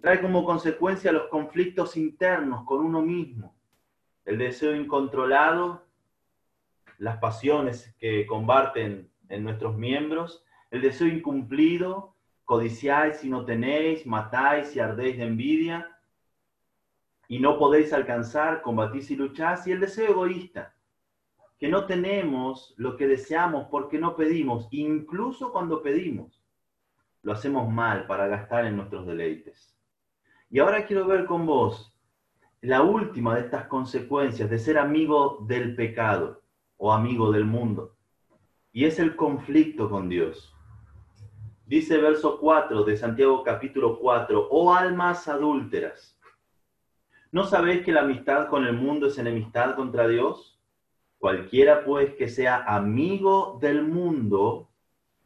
Trae como consecuencia los conflictos internos con uno mismo, el deseo incontrolado, las pasiones que combaten en nuestros miembros, el deseo incumplido, codiciáis y no tenéis, matáis y ardéis de envidia, y no podéis alcanzar, combatís y lucháis, y el deseo egoísta, que no tenemos lo que deseamos porque no pedimos, incluso cuando pedimos, lo hacemos mal para gastar en nuestros deleites. Y ahora quiero ver con vos la última de estas consecuencias de ser amigo del pecado o amigo del mundo. Y es el conflicto con Dios. Dice verso 4 de Santiago capítulo 4, oh almas adúlteras, ¿no sabéis que la amistad con el mundo es enemistad contra Dios? Cualquiera pues que sea amigo del mundo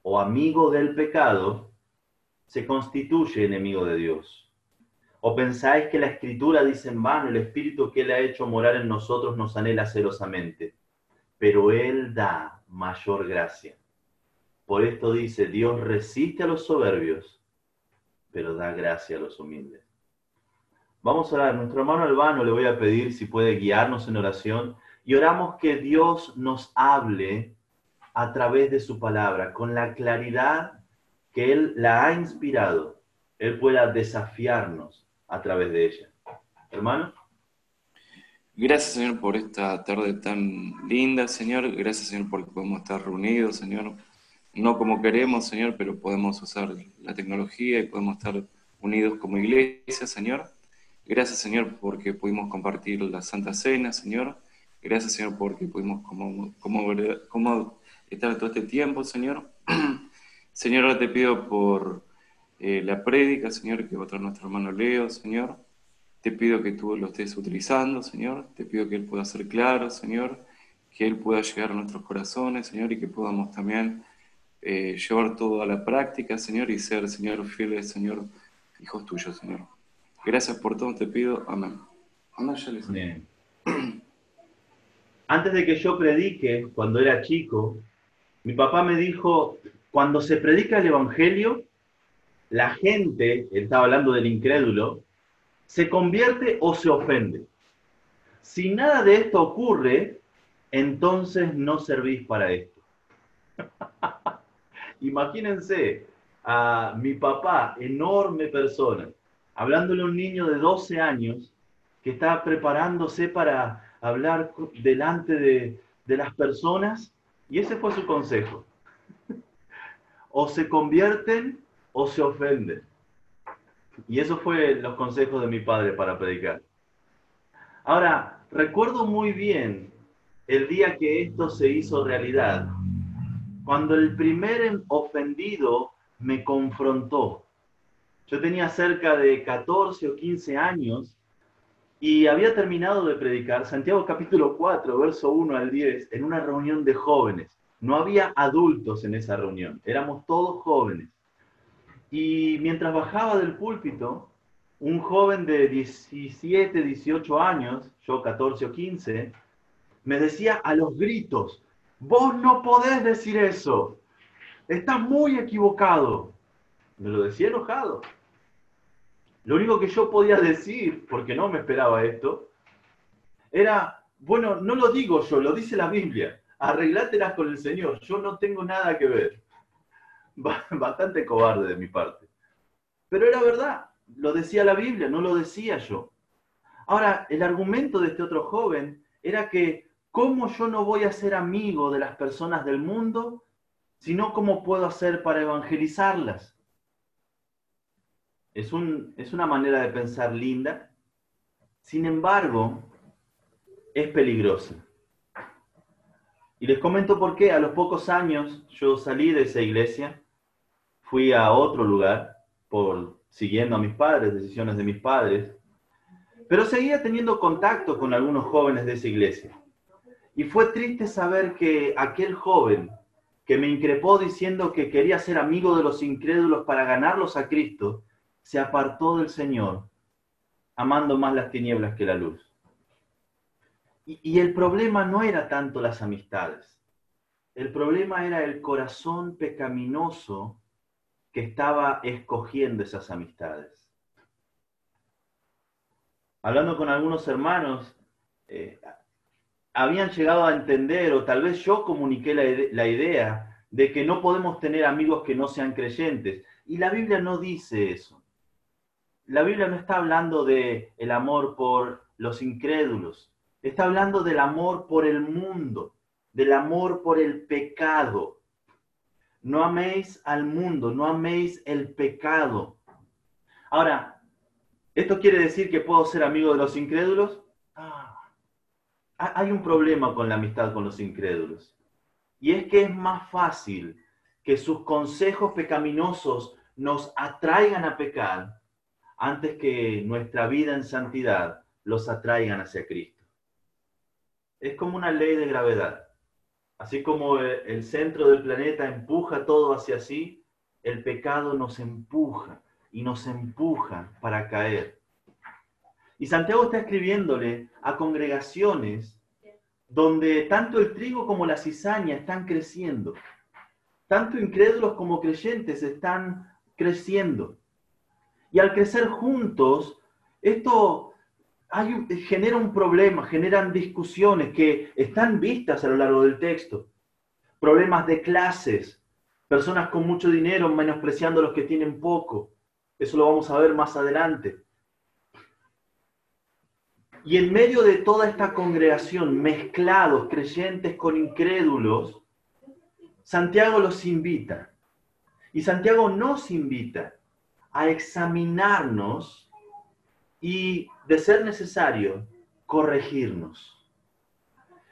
o amigo del pecado, se constituye enemigo de Dios. ¿O pensáis que la escritura dice en vano, el espíritu que él ha hecho morar en nosotros nos anhela celosamente? Pero él da mayor gracia. Por esto dice, Dios resiste a los soberbios, pero da gracia a los humildes. Vamos a orar. Nuestro hermano Albano le voy a pedir si puede guiarnos en oración y oramos que Dios nos hable a través de su palabra, con la claridad que Él la ha inspirado, Él pueda desafiarnos a través de ella. Hermano. Gracias, Señor, por esta tarde tan linda, Señor. Gracias, Señor, porque podemos estar reunidos, Señor. No como queremos, Señor, pero podemos usar la tecnología y podemos estar unidos como iglesia, Señor. Gracias, Señor, porque pudimos compartir la Santa Cena, Señor. Gracias, Señor, porque pudimos como, como, estar todo este tiempo, Señor. Señor, te pido por eh, la prédica, Señor, que va a traer nuestro hermano Leo, Señor. Te pido que tú lo estés utilizando, Señor. Te pido que Él pueda ser claro, Señor. Que Él pueda llegar a nuestros corazones, Señor, y que podamos también eh, llevar todo a la práctica, Señor, y ser, Señor, fieles, Señor, hijos tuyos, Señor. Gracias por todo, te pido. Amén. Amén. Antes de que yo predique, cuando era chico, mi papá me dijo, cuando se predica el Evangelio, la gente, él estaba hablando del incrédulo, se convierte o se ofende. Si nada de esto ocurre, entonces no servís para esto. Imagínense a mi papá, enorme persona, hablándole a un niño de 12 años que está preparándose para hablar delante de, de las personas, y ese fue su consejo. o se convierten o se ofenden. Y eso fue los consejos de mi padre para predicar. Ahora, recuerdo muy bien el día que esto se hizo realidad, cuando el primer ofendido me confrontó. Yo tenía cerca de 14 o 15 años y había terminado de predicar Santiago capítulo 4, verso 1 al 10, en una reunión de jóvenes. No había adultos en esa reunión, éramos todos jóvenes. Y mientras bajaba del púlpito, un joven de 17, 18 años, yo 14 o 15, me decía a los gritos, vos no podés decir eso, estás muy equivocado. Me lo decía enojado. Lo único que yo podía decir, porque no me esperaba esto, era, bueno, no lo digo yo, lo dice la Biblia, arreglátelas con el Señor, yo no tengo nada que ver. bastante cobarde de mi parte. Pero era verdad, lo decía la Biblia, no lo decía yo. Ahora, el argumento de este otro joven era que, ¿cómo yo no voy a ser amigo de las personas del mundo, sino cómo puedo hacer para evangelizarlas? Es, es una manera de pensar linda, sin embargo, es peligrosa. Y les comento por qué. A los pocos años yo salí de esa iglesia fui a otro lugar por siguiendo a mis padres, decisiones de mis padres, pero seguía teniendo contacto con algunos jóvenes de esa iglesia. Y fue triste saber que aquel joven que me increpó diciendo que quería ser amigo de los incrédulos para ganarlos a Cristo, se apartó del Señor, amando más las tinieblas que la luz. Y, y, el problema no era tanto las amistades, el problema era el corazón pecaminoso que estaba escogiendo esas amistades. hablando con algunos hermanos, eh, habían llegado a entender, o tal vez yo comuniqué la, la idea, de que no podemos tener amigos que no sean creyentes. Y la Biblia no dice eso. La Biblia no está hablando de el amor por los incrédulos. Está hablando del amor por el mundo, del amor por el pecado. No améis al mundo, no améis el pecado. Ahora, ¿esto quiere decir que puedo ser amigo de los incrédulos? Ah, hay un problema con la amistad con los incrédulos. Y es que es más fácil que sus consejos pecaminosos nos atraigan a pecar antes que nuestra vida en santidad los atraigan hacia Cristo. Es como una ley de gravedad. Así como el centro del planeta empuja todo hacia sí, el pecado nos empuja y nos empuja para caer. Y Santiago está escribiéndole a congregaciones donde tanto el trigo como la cizaña están creciendo. Tanto incrédulos como creyentes están creciendo. Y al crecer juntos, esto genera un problema, generan discusiones que están vistas a lo largo del texto. Problemas de clases, personas con mucho dinero menospreciando a los que tienen poco. Eso lo vamos a ver más adelante. Y en medio de toda esta congregación, mezclados, creyentes con incrédulos, Santiago los invita. Y Santiago nos invita a examinarnos y, de ser necesario, corregirnos.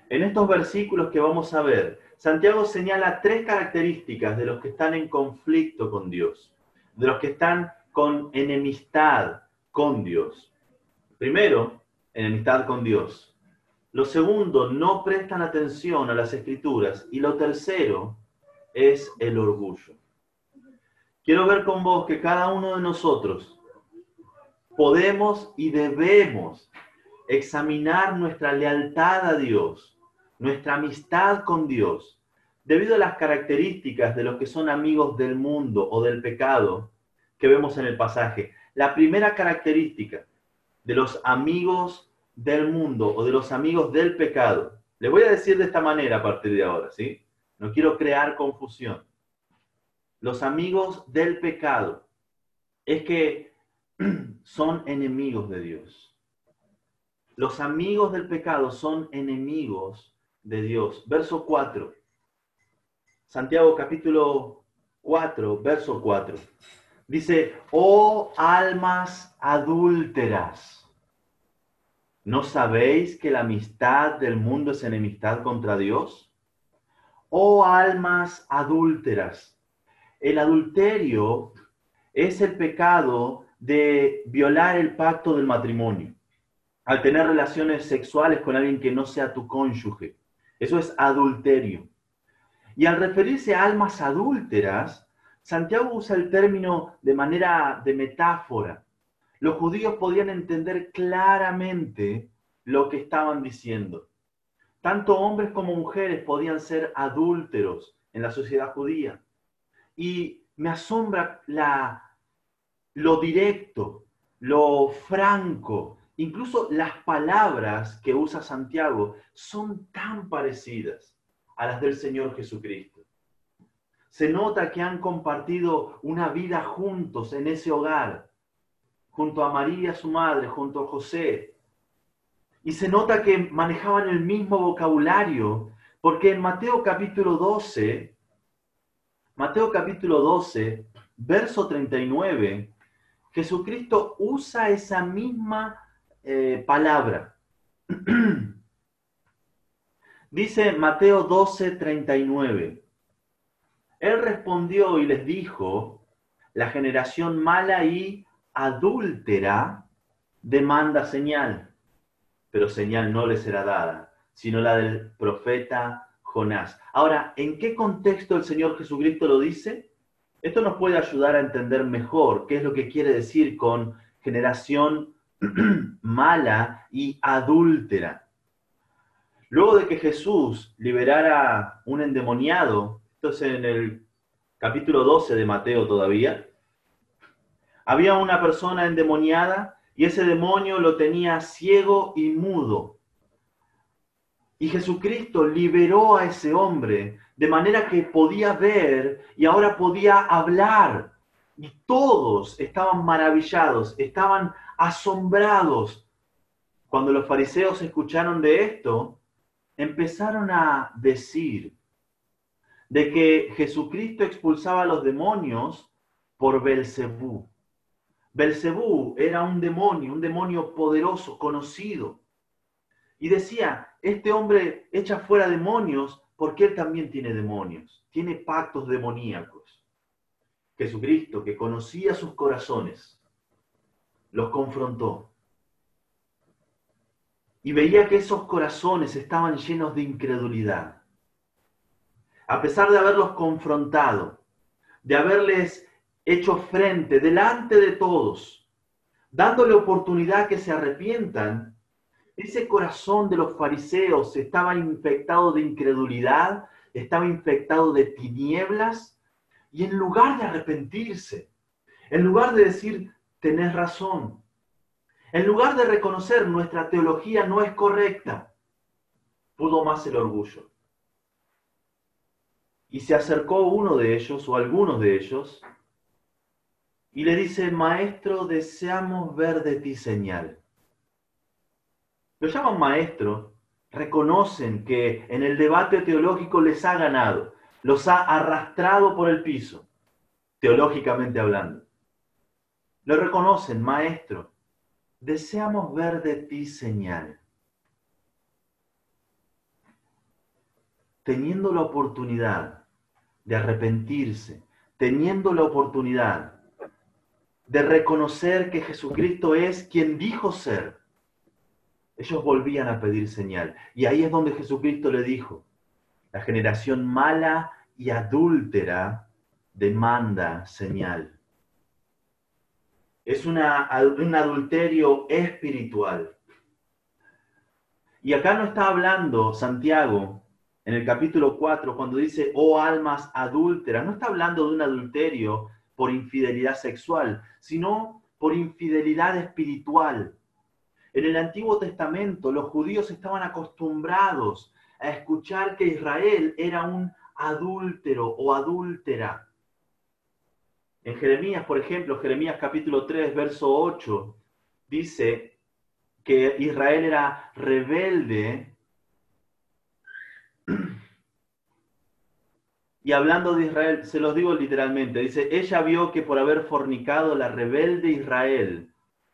En estos versículos que vamos a ver, Santiago señala tres características de los que están en conflicto con Dios, de los que están con enemistad con Dios. Primero, enemistad con Dios. Lo segundo, no prestan atención a las escrituras. Y lo tercero es el orgullo. Quiero ver con vos que cada uno de nosotros podemos y debemos examinar nuestra lealtad a Dios, nuestra amistad con Dios, debido a las características de los que son amigos del mundo o del pecado que vemos en el pasaje. La primera característica de los amigos del mundo o de los amigos del pecado, le voy a decir de esta manera a partir de ahora, ¿sí? No quiero crear confusión los amigos del pecado es que son enemigos de Dios. Los amigos del pecado son enemigos de Dios. Verso 4. Santiago capítulo 4, verso 4. Dice, oh almas adúlteras, ¿no sabéis que la amistad del mundo es enemistad contra Dios? Oh almas adúlteras, el adulterio es el pecado de violar el pacto del matrimonio, al tener relaciones sexuales con alguien que no sea tu cónyuge. Eso es adulterio. Y al referirse a almas adúlteras, Santiago usa el término de manera de metáfora. Los judíos podían entender claramente lo que estaban diciendo. Tanto hombres como mujeres podían ser adúlteros en la sociedad judía y me asombra la, lo directo, lo franco, incluso las palabras que usa Santiago son tan parecidas a las del Señor Jesucristo. Se nota que han compartido una vida juntos en ese hogar, junto a María, su madre, junto a José. Y se nota que manejaban el mismo vocabulario, porque en Mateo capítulo 12 Mateo capítulo 12, verso 39, Jesucristo usa esa misma eh, palabra. Dice Mateo 12, 39. Él respondió y les dijo, la generación mala y adúltera demanda señal, pero señal no le será dada, sino la del profeta Jonás. Ahora, ¿en qué contexto el Señor Jesucristo lo dice? Esto nos puede ayudar a entender mejor qué es lo que quiere decir con generación mala y adúltera. Luego de que Jesús liberara un endemoniado, esto es en el capítulo 12 de Mateo todavía, había una persona endemoniada y ese demonio lo tenía ciego y mudo. Y Jesucristo liberó a ese hombre de manera que podía ver y ahora podía hablar. Y todos estaban maravillados, estaban asombrados. Cuando los fariseos escucharon de esto, empezaron a decir de que Jesucristo expulsaba a los demonios por Belcebú. Belcebú era un demonio, un demonio poderoso, conocido. Y decía, este hombre echa fuera demonios porque él también tiene demonios, tiene pactos demoníacos. Jesucristo, que conocía sus corazones, los confrontó. Y veía que esos corazones estaban llenos de incredulidad. A pesar de haberlos confrontado, de haberles hecho frente delante de todos, dándole oportunidad que se arrepientan, ese corazón de los fariseos estaba infectado de incredulidad, estaba infectado de tinieblas, y en lugar de arrepentirse, en lugar de decir, tenés razón, en lugar de reconocer nuestra teología no es correcta, pudo más el orgullo. Y se acercó uno de ellos, o algunos de ellos, y le dice, maestro, deseamos ver de ti señal. Lo llaman maestro, reconocen que en el debate teológico les ha ganado, los ha arrastrado por el piso, teológicamente hablando. Lo reconocen, maestro, deseamos ver de ti señal. Teniendo la oportunidad de arrepentirse, teniendo la oportunidad de reconocer que Jesucristo es quien dijo ser, ellos volvían a pedir señal. Y ahí es donde Jesucristo le dijo, la generación mala y adúltera demanda señal. Es una, un adulterio espiritual. Y acá no está hablando Santiago en el capítulo 4 cuando dice, oh almas adúlteras, no está hablando de un adulterio por infidelidad sexual, sino por infidelidad espiritual. En el Antiguo Testamento los judíos estaban acostumbrados a escuchar que Israel era un adúltero o adúltera. En Jeremías, por ejemplo, Jeremías capítulo 3, verso 8, dice que Israel era rebelde Y hablando de Israel, se los digo literalmente, dice, ella vio que por haber fornicado la rebelde Israel,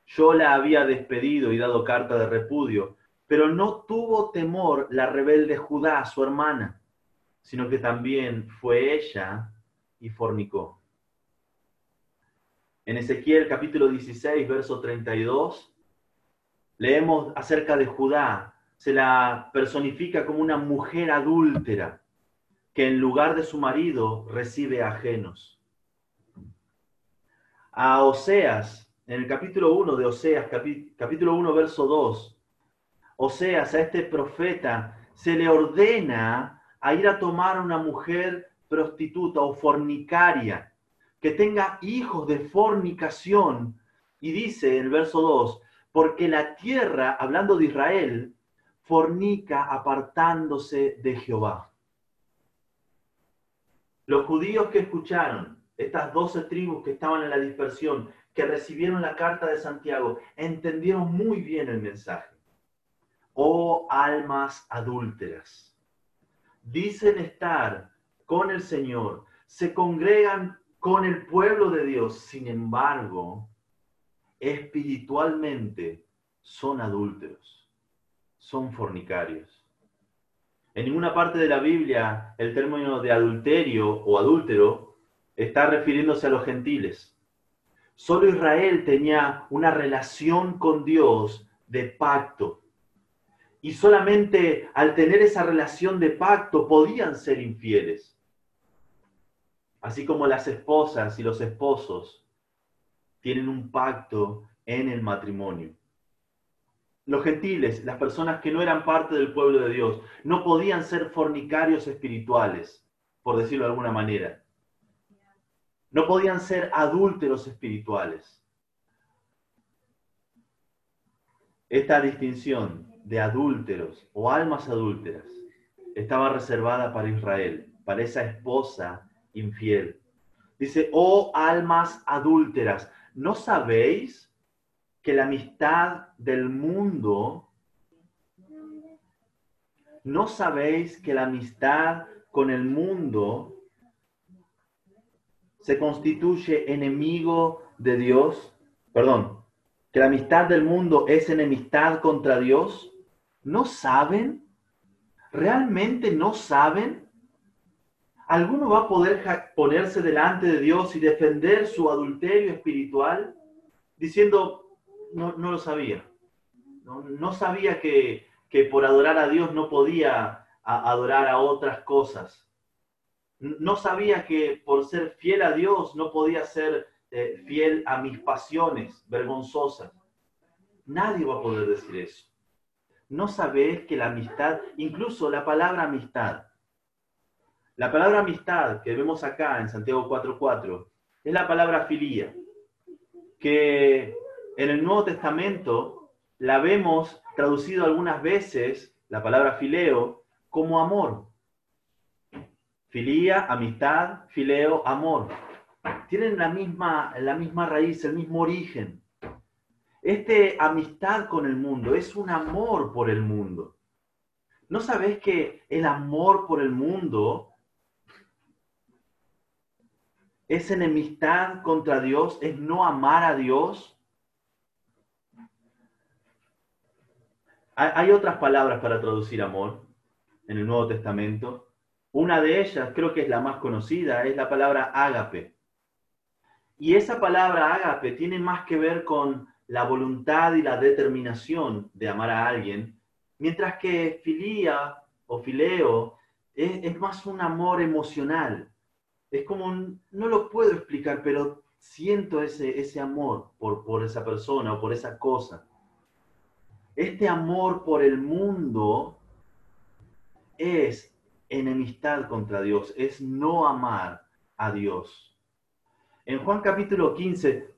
yo la había despedido y dado carta de repudio, pero no tuvo temor la rebelde Judá, su hermana, sino que también fue ella y fornicó. En Ezequiel capítulo 16, verso 32, leemos acerca de Judá, se la personifica como una mujer adúltera que en lugar de su marido recibe ajenos. A Oseas, en el capítulo 1 de Oseas, capítulo 1, verso 2, Oseas, a este profeta, se le ordena a ir a tomar a una mujer prostituta o fornicaria, que tenga hijos de fornicación. Y dice en el verso 2, porque la tierra, hablando de Israel, fornica apartándose de Jehová. Los judíos que escucharon, estas doce tribus que estaban en la dispersión, que recibieron la carta de Santiago, entendieron muy bien el mensaje. Oh almas adúlteras, dicen estar con el Señor, se congregan con el pueblo de Dios, sin embargo, espiritualmente son adúlteros, son fornicarios. En ninguna parte de la Biblia el término de adulterio o adúltero está refiriéndose a los gentiles. Solo Israel tenía una relación con Dios de pacto. Y solamente al tener esa relación de pacto podían ser infieles. Así como las esposas y los esposos tienen un pacto en el matrimonio los gentiles, las personas que no eran parte del pueblo de Dios, no podían ser fornicarios espirituales, por decirlo de alguna manera. No podían ser adúlteros espirituales. esta distinción de adúlteros o almas adúlteras estaba reservada para Israel, para esa esposa infiel. Dice, oh almas adúlteras, ¿no sabéis que la amistad del mundo, no sabéis que la amistad con el mundo se constituye enemigo de Dios? Perdón, que la amistad del mundo es enemistad contra Dios. ¿No saben? ¿Realmente no saben? ¿Alguno va a poder ponerse delante de Dios y defender su adulterio espiritual diciendo, no, lo sabía? No, sabía que, por adorar a Dios no podía adorar a otras cosas. No sabía que por ser fiel a Dios no podía ser eh, fiel a mis pasiones vergonzosas. Nadie va a poder decir eso. No sabes que la amistad, incluso la palabra amistad, la palabra amistad que vemos acá en Santiago 4.4 es la palabra filía, que en el Nuevo Testamento la vemos traducido algunas veces, la palabra fileo, como amor. Filía, amistad, fileo, amor. Tienen la misma, la misma raíz, el mismo origen. Este amistad con el mundo es un amor por el mundo. ¿No sabes que el amor por el mundo es enemistad contra Dios, es no amar a Dios. Hay otras palabras para traducir amor en el Nuevo Testamento. Una de ellas, creo que es la más conocida, es la palabra ágape. Y esa palabra ágape tiene más que ver con la voluntad y la determinación de amar a alguien, mientras que filía o fileo es, es más un amor emocional, es como, no lo puedo explicar, pero siento ese, ese amor por, por esa persona o por esa cosa. Este amor por el mundo es enemistad contra Dios, es no amar a Dios. En Juan capítulo 15,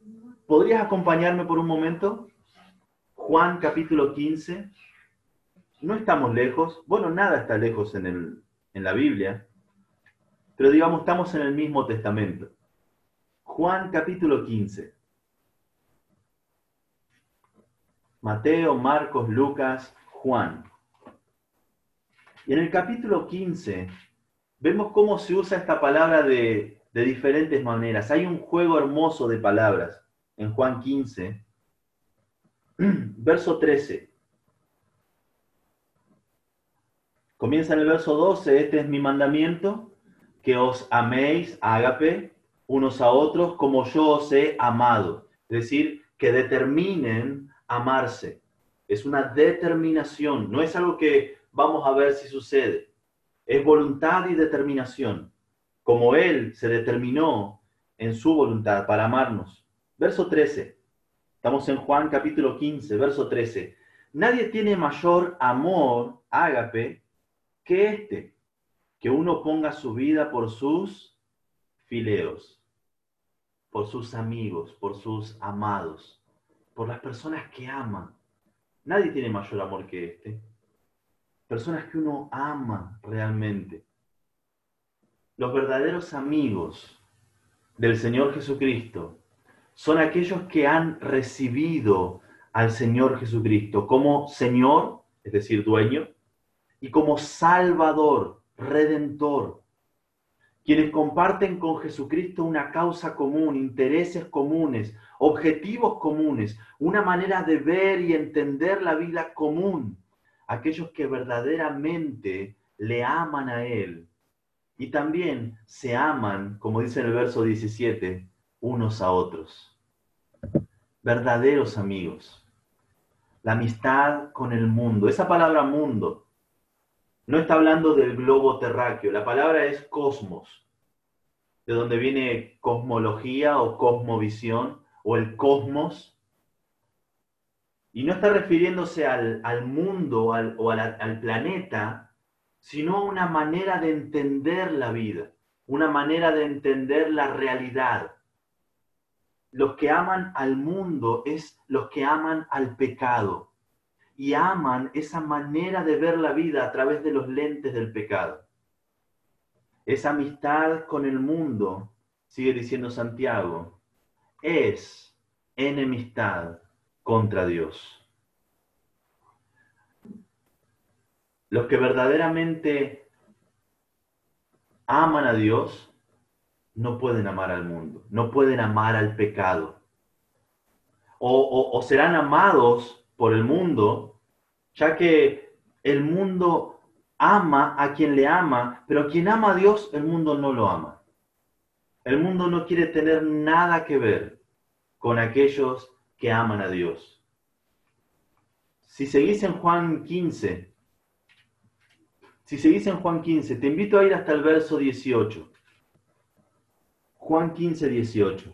¿podrías acompañarme por un momento? Juan capítulo 15. No estamos lejos, bueno, nada está lejos en, el, en la Biblia. Pero digamos, estamos en el mismo testamento. Juan capítulo 15. Mateo, Marcos, Lucas, Juan. Y en el capítulo 15 vemos cómo se usa esta palabra de, diferentes maneras. Hay un juego hermoso de palabras en Juan 15. Verso 13. Comienza en el verso 12, este es mi mandamiento, que os améis, ágape, unos a otros como yo os he amado. Es decir, que determinen amarse. Es una determinación, no es algo que vamos a ver si sucede. Es voluntad y determinación, como Él se determinó en su voluntad para amarnos. Verso 13. Estamos en Juan capítulo 15, verso 13. Nadie tiene mayor amor, ágape, que este, que uno ponga su vida por sus fileos, por sus amigos, por sus amados, por las personas que aman. Nadie tiene mayor amor que este. Personas que uno ama realmente. Los verdaderos amigos del Señor Jesucristo son aquellos que han recibido al Señor Jesucristo como Señor, es decir, dueño, y como Salvador, redentor, quienes comparten con Jesucristo una causa común, intereses comunes, objetivos comunes, una manera de ver y entender la vida común, aquellos que verdaderamente le aman a Él y también se aman, como dice en el verso 17, unos a otros. Verdaderos amigos. La amistad con el mundo. Esa palabra mundo no está hablando del globo terráqueo, la palabra es cosmos, de donde viene cosmología o cosmovisión o el cosmos. Y no está refiriéndose al, mundo o al planeta, sino a una manera de entender la vida, una manera de entender la realidad. Los que aman al mundo es los que aman al pecado, y aman esa manera de ver la vida a través de los lentes del pecado. Esa amistad con el mundo, sigue diciendo Santiago, es enemistad contra Dios. Los que verdaderamente aman a Dios no pueden amar al mundo, no pueden amar al pecado. O, serán amados por el mundo, ya que el mundo ama a quien le ama, pero quien ama a Dios, el mundo no lo ama. El mundo no quiere tener nada que ver con aquellos que aman a Dios. Si seguís en Juan 15, si seguís en Juan 15, te invito a ir hasta el verso 18. Juan 15, 18.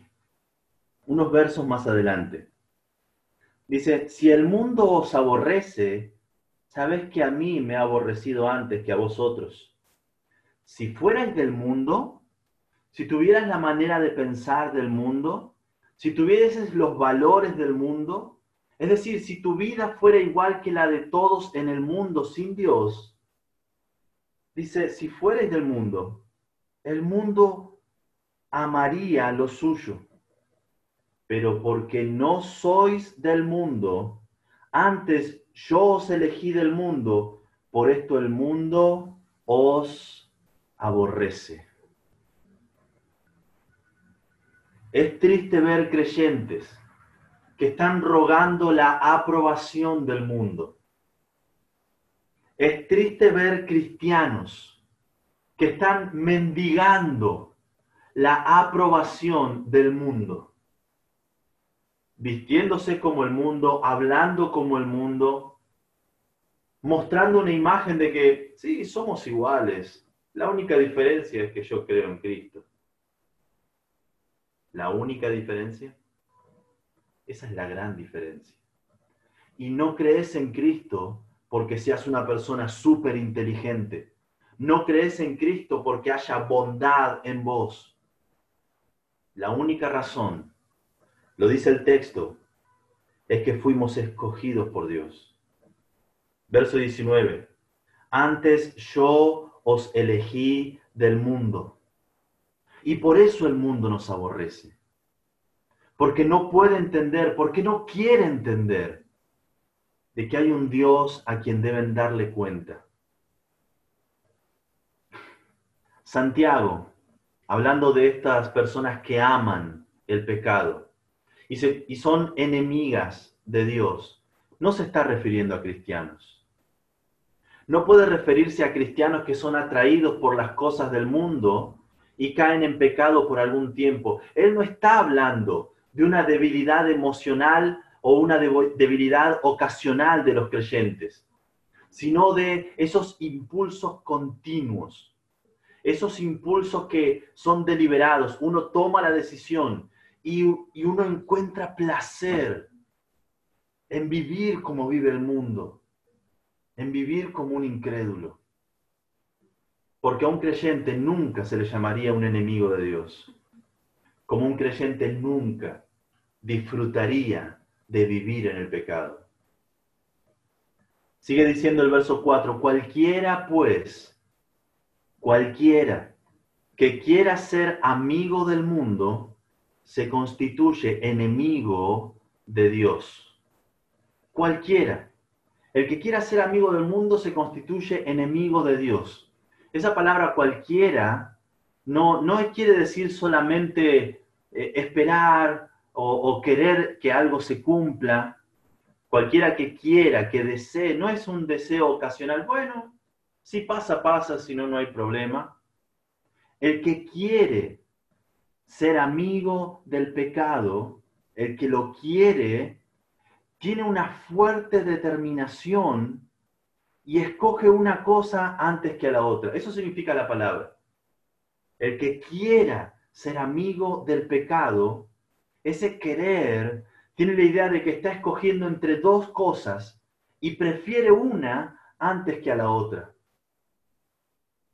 Unos versos más adelante. Dice, si el mundo os aborrece, sabes que a mí me ha aborrecido antes que a vosotros. Si fuerais del mundo, si tuvieras la manera de pensar del mundo, si tuvieses los valores del mundo, es decir, si tu vida fuera igual que la de todos en el mundo sin Dios, Dice, si fueres del mundo, el mundo amaría lo suyo, pero porque no sois del mundo, antes yo os elegí del mundo, por esto el mundo os aborrece. Es triste ver creyentes que están rogando la aprobación del mundo es triste ver cristianos que están mendigando la aprobación del mundo, vistiéndose como el mundo, hablando como el mundo, mostrando una imagen de que sí, somos iguales. La única diferencia es que yo creo en Cristo. La única diferencia, esa es la gran diferencia. Y no crees en Cristo porque seas una persona súper inteligente. No crees en Cristo porque haya bondad en vos. La única razón, lo dice el texto, es que fuimos escogidos por Dios. Verso 19. Antes yo os elegí del mundo. Y por eso el mundo nos aborrece. Porque no puede entender, porque no quiere entender de que hay un Dios a quien deben darle cuenta. Santiago, hablando de estas personas que aman el pecado y, y son enemigas de Dios, no se está refiriendo a cristianos. No puede referirse a cristianos que son atraídos por las cosas del mundo y caen en pecado por algún tiempo. Él no está hablando de una debilidad emocional o una debilidad ocasional de los creyentes, sino de esos impulsos continuos, esos impulsos que son deliberados. Uno toma la decisión y, y uno encuentra placer en vivir como vive el mundo, en vivir como un incrédulo. Porque a un creyente nunca se le llamaría un enemigo de Dios. Como un creyente nunca disfrutaría de vivir en el pecado. Sigue diciendo el verso 4, cualquiera pues, cualquiera que quiera ser amigo del mundo, se constituye enemigo de Dios. Cualquiera. El que quiera ser amigo del mundo se constituye enemigo de Dios. Esa palabra cualquiera no, no quiere decir solamente eh, esperar o, querer que algo se cumpla, cualquiera que quiera, que desee, no es un deseo ocasional, bueno, si pasa, pasa, si no, no hay problema. El que quiere ser amigo del pecado, el que lo quiere, tiene una fuerte determinación y escoge una cosa antes que a la otra. Eso significa la palabra. El que quiera ser amigo del pecado, ese querer tiene la idea de que está escogiendo entre dos cosas y prefiere una antes que a la otra.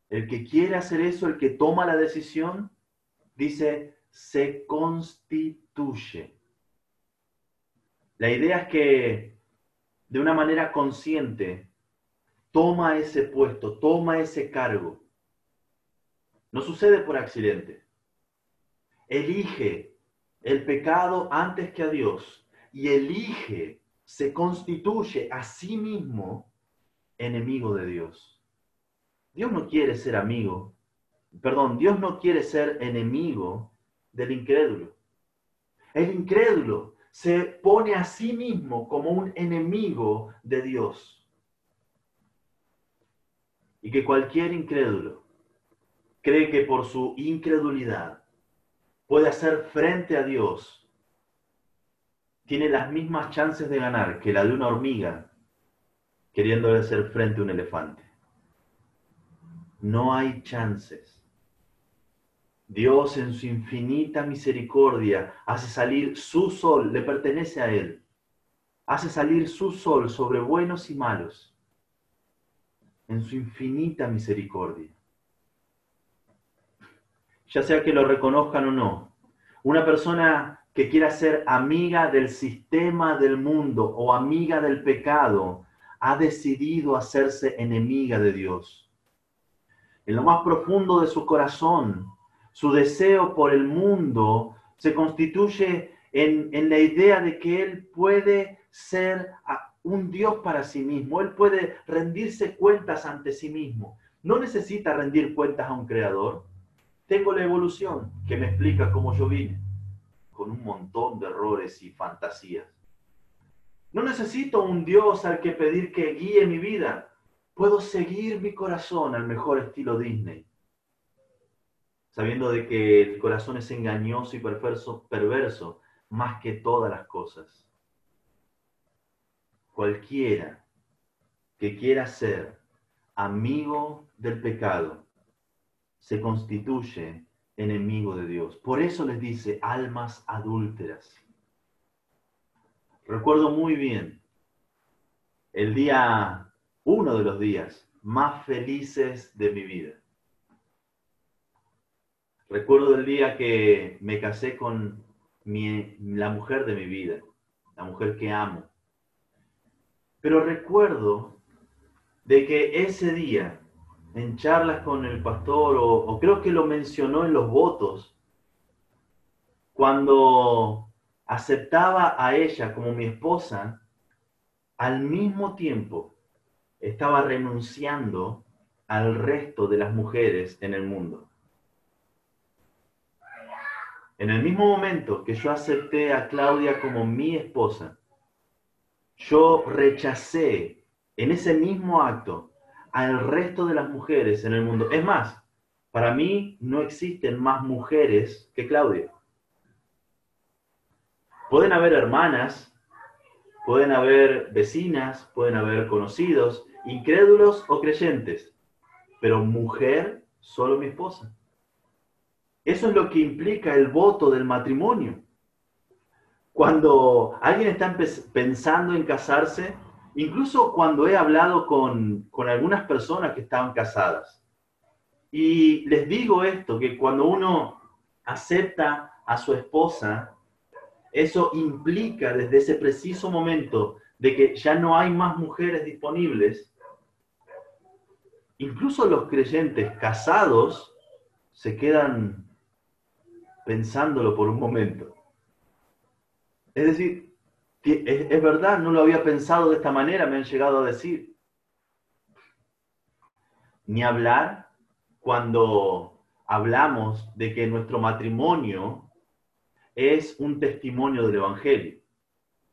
El que quiere hacer eso, el que toma la decisión, dice, se constituye. La idea es que de una manera consciente, toma ese puesto, toma ese cargo. No sucede por accidente. Elige el pecado antes que a Dios y elige, se constituye a sí mismo enemigo de Dios. Dios no quiere ser amigo, perdón, Dios no quiere ser enemigo del incrédulo. El incrédulo se pone a sí mismo como un enemigo de Dios. Y que cualquier incrédulo cree que por su incredulidad puede hacer frente a Dios, tiene las mismas chances de ganar que la de una hormiga queriendo hacer frente a un elefante. No hay chances. Dios en su infinita misericordia hace salir su sol, le pertenece a Él. Hace salir su sol sobre buenos y malos. En su infinita misericordia ya sea que lo reconozcan o no. Una persona que quiera ser amiga del sistema del mundo o amiga del pecado, ha decidido hacerse enemiga de Dios. En lo más profundo de su corazón, su deseo por el mundo se constituye en, en la idea de que él puede ser un Dios para sí mismo, él puede rendirse cuentas ante sí mismo. No necesita rendir cuentas a un creador, tengo la evolución que me explica cómo yo vine, con un montón de errores y fantasías. No necesito un Dios al que pedir que guíe mi vida. Puedo seguir mi corazón al mejor estilo Disney, sabiendo de que el corazón es engañoso y perverso, perverso más que todas las cosas. Cualquiera que quiera ser amigo del pecado se constituye enemigo de Dios. Por eso les dice almas adúlteras. Recuerdo muy bien el día, uno de los días más felices de mi vida. Recuerdo el día que me casé con la mujer de mi vida, la mujer que amo. Pero recuerdo de que ese día en charlas con el pastor, o, creo que lo mencionó en los votos, cuando aceptaba a ella como mi esposa, al mismo tiempo estaba renunciando al resto de las mujeres en el mundo. En el mismo momento que yo acepté a Claudia como mi esposa, yo rechacé en ese mismo acto al resto de las mujeres en el mundo. Es más, para mí no existen más mujeres que Claudia. Pueden haber hermanas, pueden haber vecinas, pueden haber conocidos, incrédulos o creyentes, pero mujer, solo mi esposa. Eso es lo que implica el voto del matrimonio. Cuando alguien está pensando en casarse, incluso cuando he hablado con, algunas personas que estaban casadas. Y les digo esto, que cuando uno acepta a su esposa, eso implica desde ese preciso momento de que ya no hay más mujeres disponibles. Incluso los creyentes casados se quedan pensándolo por un momento. Es decir, es, verdad, no lo había pensado de esta manera, me han llegado a decir. Ni hablar cuando hablamos de que nuestro matrimonio es un testimonio del Evangelio.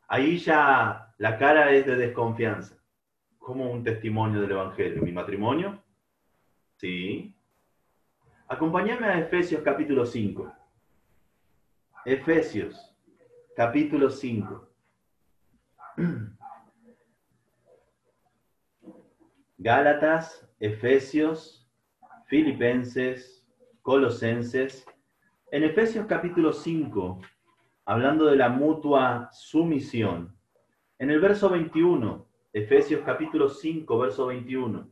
Ahí ya la cara es de desconfianza. ¿Cómo un testimonio del Evangelio? ¿Mi matrimonio? Sí. Acompáñame a Efesios capítulo 5. Efesios capítulo 5. Gálatas, Efesios, Filipenses, Colosenses. En Efesios capítulo 5, hablando de la mutua sumisión, en el verso 21, Efesios capítulo 5, verso 21,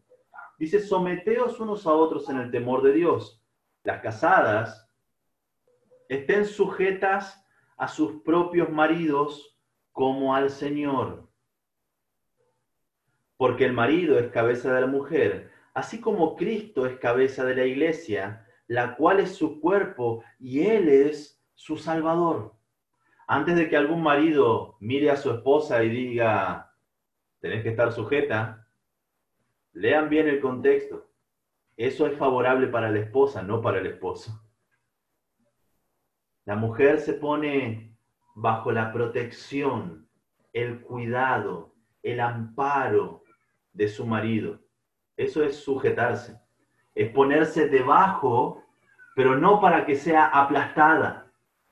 dice, someteos unos a otros en el temor de Dios. Las casadas estén sujetas a sus propios maridos como al Señor. porque el marido es cabeza de la mujer, así como Cristo es cabeza de la iglesia, la cual es su cuerpo y Él es su Salvador. Antes de que algún marido mire a su esposa y diga, tenés que estar sujeta, lean bien el contexto. Eso es favorable para la esposa, no para el esposo. La mujer se pone bajo la protección, el cuidado, el amparo de su marido. Eso es sujetarse. Es ponerse debajo, pero no para que sea aplastada,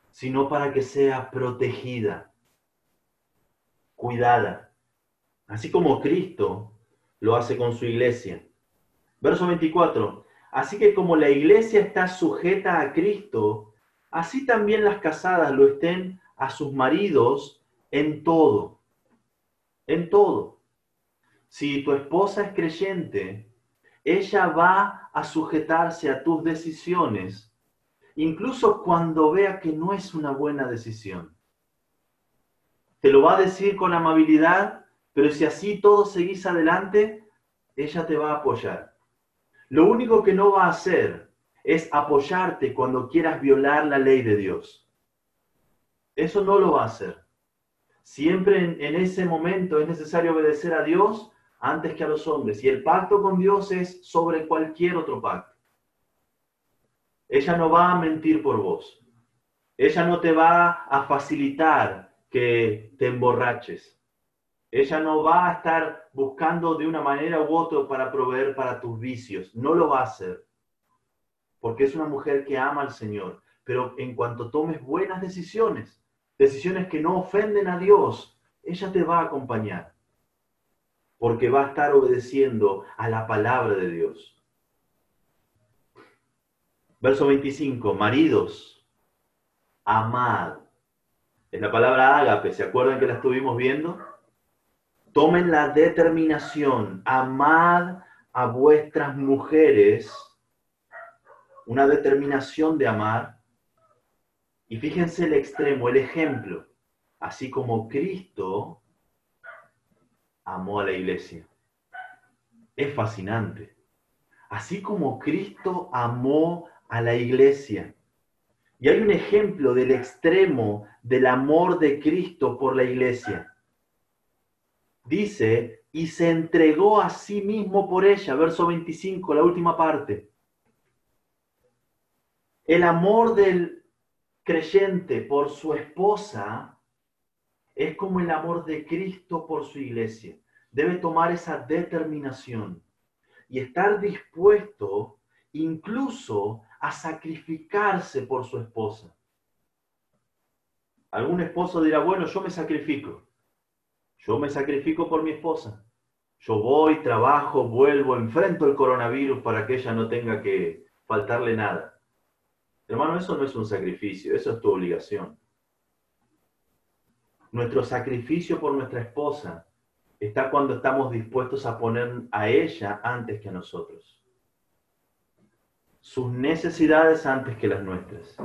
sino para que sea protegida, cuidada. Así como Cristo lo hace con su iglesia. Verso 24. Así que como la iglesia está sujeta a Cristo, así también las casadas lo estén a sus maridos en todo. En todo. Si tu esposa es creyente, ella va a sujetarse a tus decisiones, incluso cuando vea que no es una buena decisión. Te lo va a decir con amabilidad, pero si así todo seguís adelante, ella te va a apoyar. Lo único que no va a hacer es apoyarte cuando quieras violar la ley de Dios. Eso no lo va a hacer. Siempre en, ese momento es necesario obedecer a Dios antes que a los hombres. Y el pacto con Dios es sobre cualquier otro pacto. Ella no va a mentir por vos. Ella no te va a facilitar que te emborraches. Ella no va a estar buscando de una manera u otra para proveer para tus vicios. No lo va a hacer. Porque es una mujer que ama al Señor. Pero en cuanto tomes buenas decisiones, decisiones que no ofenden a Dios, ella te va a acompañar porque va a estar obedeciendo a la palabra de Dios. Verso 25, maridos, amad. Es la palabra ágape, ¿se acuerdan que la estuvimos viendo? Tomen la determinación, amad a vuestras mujeres, una determinación de amar. Y fíjense el extremo, el ejemplo, así como Cristo amó a la iglesia. Es fascinante. Así como Cristo amó a la iglesia. Y hay un ejemplo del extremo del amor de Cristo por la iglesia. Dice, y se entregó a sí mismo por ella, verso 25, la última parte. El amor del creyente por su esposa es como el amor de Cristo por su iglesia. Debe tomar esa determinación y estar dispuesto incluso a sacrificarse por su esposa. Algún esposo dirá, bueno, yo me sacrifico. Yo me sacrifico por mi esposa. Yo voy, trabajo, vuelvo, enfrento el coronavirus para que ella no tenga que faltarle nada. Hermano, eso no es un sacrificio, eso es tu obligación. Nuestro sacrificio por nuestra esposa está cuando estamos dispuestos a poner a ella antes que a nosotros. Sus necesidades antes que las nuestras.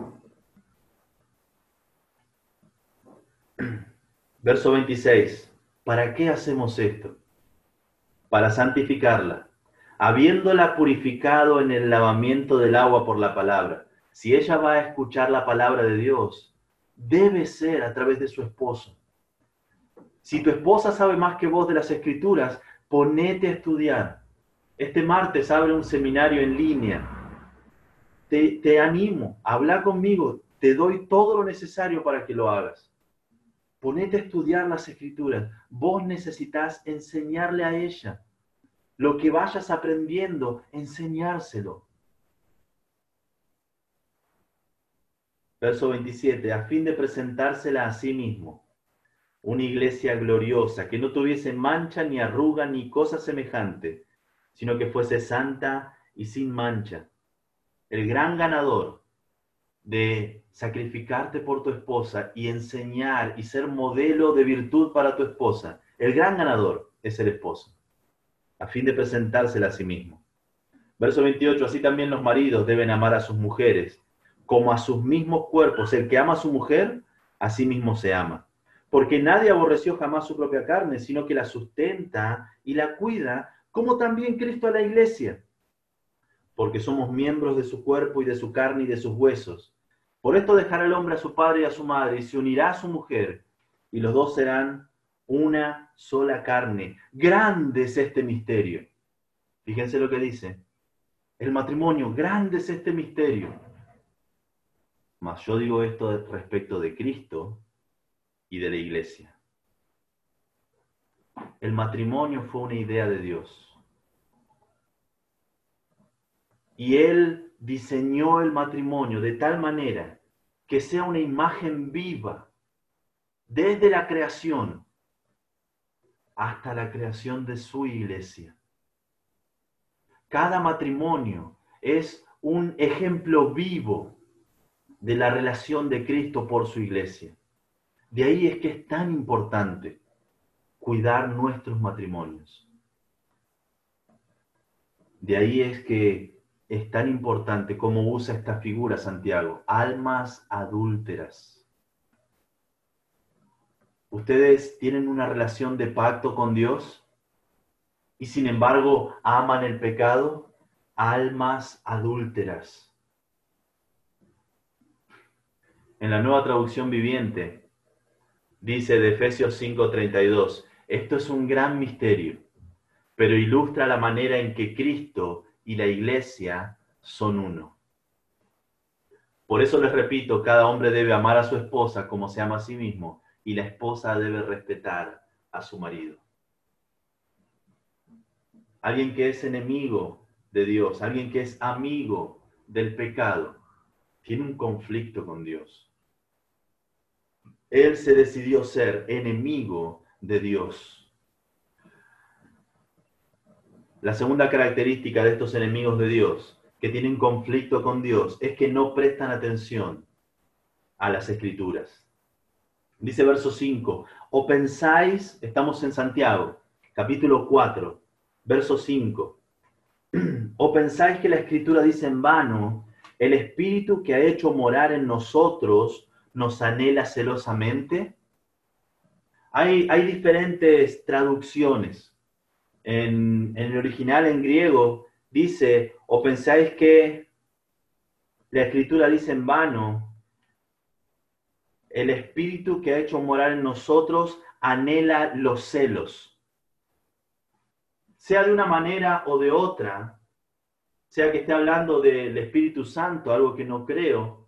Verso 26. ¿Para qué hacemos esto? Para santificarla, habiéndola purificado en el lavamiento del agua por la palabra. Si ella va a escuchar la palabra de Dios, debe ser a través de su esposo. Si tu esposa sabe más que vos de las escrituras, ponete a estudiar. Este martes abre un seminario en línea. Te, te animo, habla conmigo, te doy todo lo necesario para que lo hagas. Ponete a estudiar las escrituras. Vos necesitas enseñarle a ella. Lo que vayas aprendiendo, enseñárselo. Verso 27, a fin de presentársela a sí mismo una iglesia gloriosa, que no tuviese mancha ni arruga ni cosa semejante, sino que fuese santa y sin mancha. El gran ganador de sacrificarte por tu esposa y enseñar y ser modelo de virtud para tu esposa, el gran ganador es el esposo, a fin de presentársela a sí mismo. Verso 28, así también los maridos deben amar a sus mujeres, como a sus mismos cuerpos. El que ama a su mujer, a sí mismo se ama Porque nadie aborreció jamás su propia carne, sino que la sustenta y la cuida, como también Cristo a la iglesia. Porque somos miembros de su cuerpo y de su carne y de sus huesos. Por esto dejará el hombre a su padre y a su madre y se unirá a su mujer, y los dos serán una sola carne. Grande es este misterio. Fíjense lo que dice. El matrimonio, grande es este misterio. Mas yo digo esto respecto de Cristo y de la iglesia. El matrimonio fue una idea de Dios. Y Él diseñó el matrimonio de tal manera que sea una imagen viva desde la creación hasta la creación de su iglesia. Cada matrimonio es un ejemplo vivo de la relación de Cristo por su iglesia. De ahí es que es tan importante cuidar nuestros matrimonios. De ahí es que es tan importante cómo usa esta figura Santiago, almas adúlteras. Ustedes tienen una relación de pacto con Dios y sin embargo aman el pecado, almas adúlteras. En la nueva traducción viviente dice de Efesios 5:32, esto es un gran misterio, pero ilustra la manera en que Cristo y la iglesia son uno. Por eso les repito, cada hombre debe amar a su esposa como se ama a sí mismo y la esposa debe respetar a su marido. Alguien que es enemigo de Dios, alguien que es amigo del pecado, tiene un conflicto con Dios. Él se decidió ser enemigo de Dios. La segunda característica de estos enemigos de Dios, que tienen conflicto con Dios, es que no prestan atención a las escrituras. Dice verso 5, o pensáis, estamos en Santiago, capítulo 4, verso 5, o pensáis que la escritura dice en vano, el espíritu que ha hecho morar en nosotros nos anhela celosamente. Hay, diferentes traducciones. En, en el original en griego dice, o pensáis que la escritura dice en vano, el espíritu que ha hecho morar en nosotros anhela los celos. Sea de una manera o de otra, sea que esté hablando del Espíritu Santo, algo que no creo,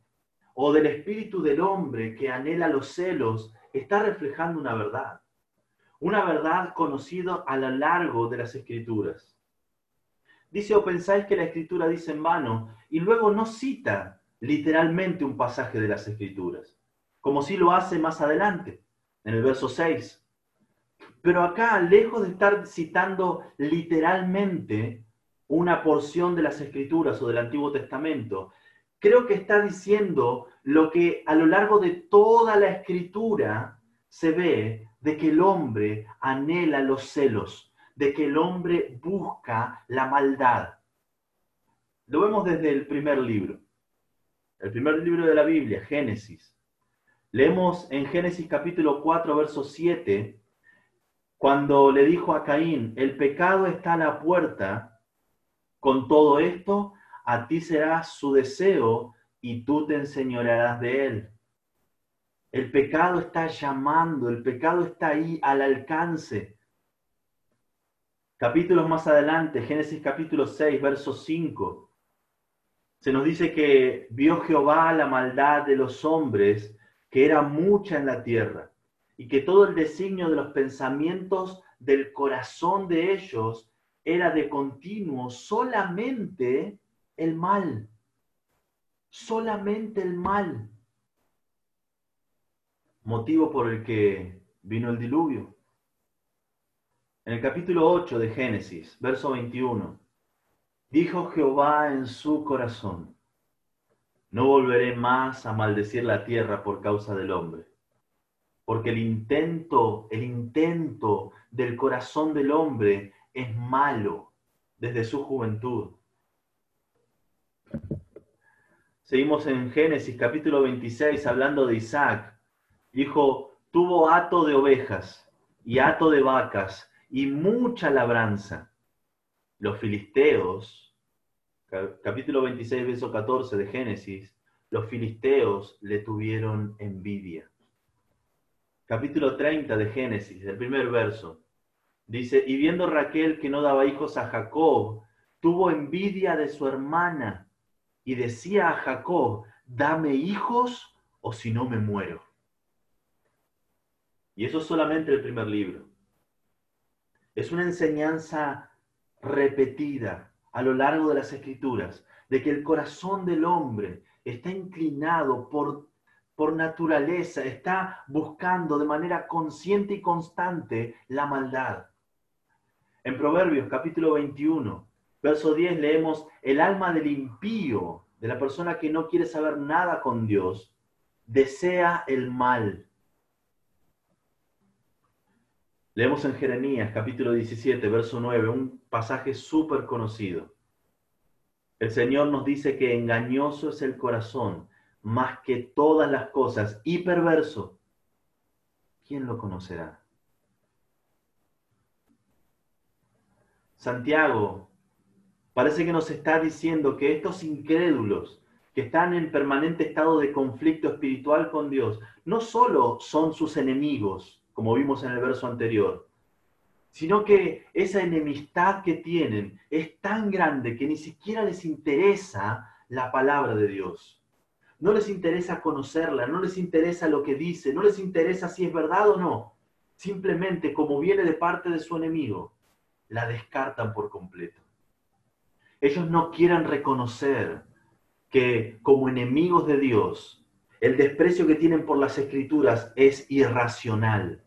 o del espíritu del hombre que anhela los celos, está reflejando una verdad. Una verdad conocida a lo largo de las escrituras. Dice, o pensáis que la escritura dice en vano, y luego no cita literalmente un pasaje de las escrituras como si lo hace más adelante, en el verso 6. Pero acá, lejos de estar citando literalmente una porción de las escrituras o del Antiguo Testamento, creo que está diciendo lo que a lo largo de toda la escritura se ve de que el hombre anhela los celos, de que el hombre busca la maldad. Lo vemos desde el primer libro, el primer libro de la Biblia, Génesis. Leemos en Génesis capítulo 4, verso 7, cuando le dijo a Caín, el pecado está a la puerta, con todo esto, a ti será su deseo y tú te enseñorearás de él. El pecado está llamando, el pecado está ahí al alcance. Capítulos más adelante, Génesis capítulo 6, verso 5, se nos dice que vio Jehová la maldad de los hombres que era mucha en la tierra y que todo el designio de los pensamientos del corazón de ellos era de continuo solamente el mal, solamente el mal. Motivo por el que vino el diluvio. En el capítulo 8 de Génesis, verso 21, dijo Jehová en su corazón, no volveré más a maldecir la tierra por causa del hombre, porque el intento, el intento del corazón del hombre es malo desde su juventud. Seguimos en Génesis capítulo 26 hablando de Isaac. Dijo, tuvo hato de ovejas y hato de vacas y mucha labranza. Los filisteos, capítulo 26, verso 14 de Génesis, los filisteos le tuvieron envidia. Capítulo 30 de Génesis, el primer verso, dice, y viendo Raquel que no daba hijos a Jacob, tuvo envidia de su hermana y decía a Jacob, dame hijos o si no me muero. Y eso es solamente el primer libro. Es una enseñanza repetida a lo largo de las escrituras de que el corazón del hombre está inclinado por, por naturaleza, está buscando de manera consciente y constante la maldad. En Proverbios capítulo 21, verso 10 leemos, el alma del impío, de la persona que no quiere saber nada con Dios, desea el mal. Leemos en Jeremías capítulo 17, verso 9, un pasaje súper conocido. El Señor nos dice que engañoso es el corazón más que todas las cosas y perverso. ¿Quién lo conocerá? Santiago parece que nos está diciendo que estos incrédulos que están en permanente estado de conflicto espiritual con Dios, no solo son sus enemigos, como vimos en el verso anterior, sino que esa enemistad que tienen es tan grande que ni siquiera les interesa la palabra de Dios. No les interesa conocerla, no les interesa lo que dice, no les interesa si es verdad o no. Simplemente como viene de parte de su enemigo, la descartan por completo. Ellos no quieren reconocer que como enemigos de Dios, el desprecio que tienen por las escrituras es irracional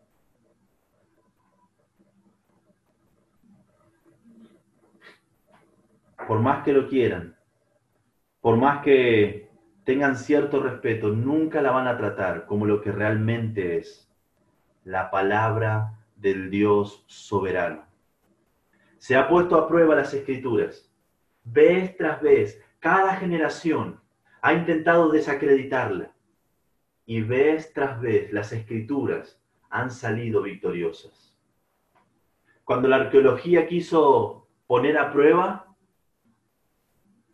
por más que lo quieran, por más que tengan cierto respeto, nunca la van a tratar como lo que realmente es, la palabra del Dios soberano. Se ha puesto a prueba las escrituras. Vez tras vez, cada generación ha intentado desacreditarla. Y vez tras vez las escrituras han salido victoriosas. Cuando la arqueología quiso poner a prueba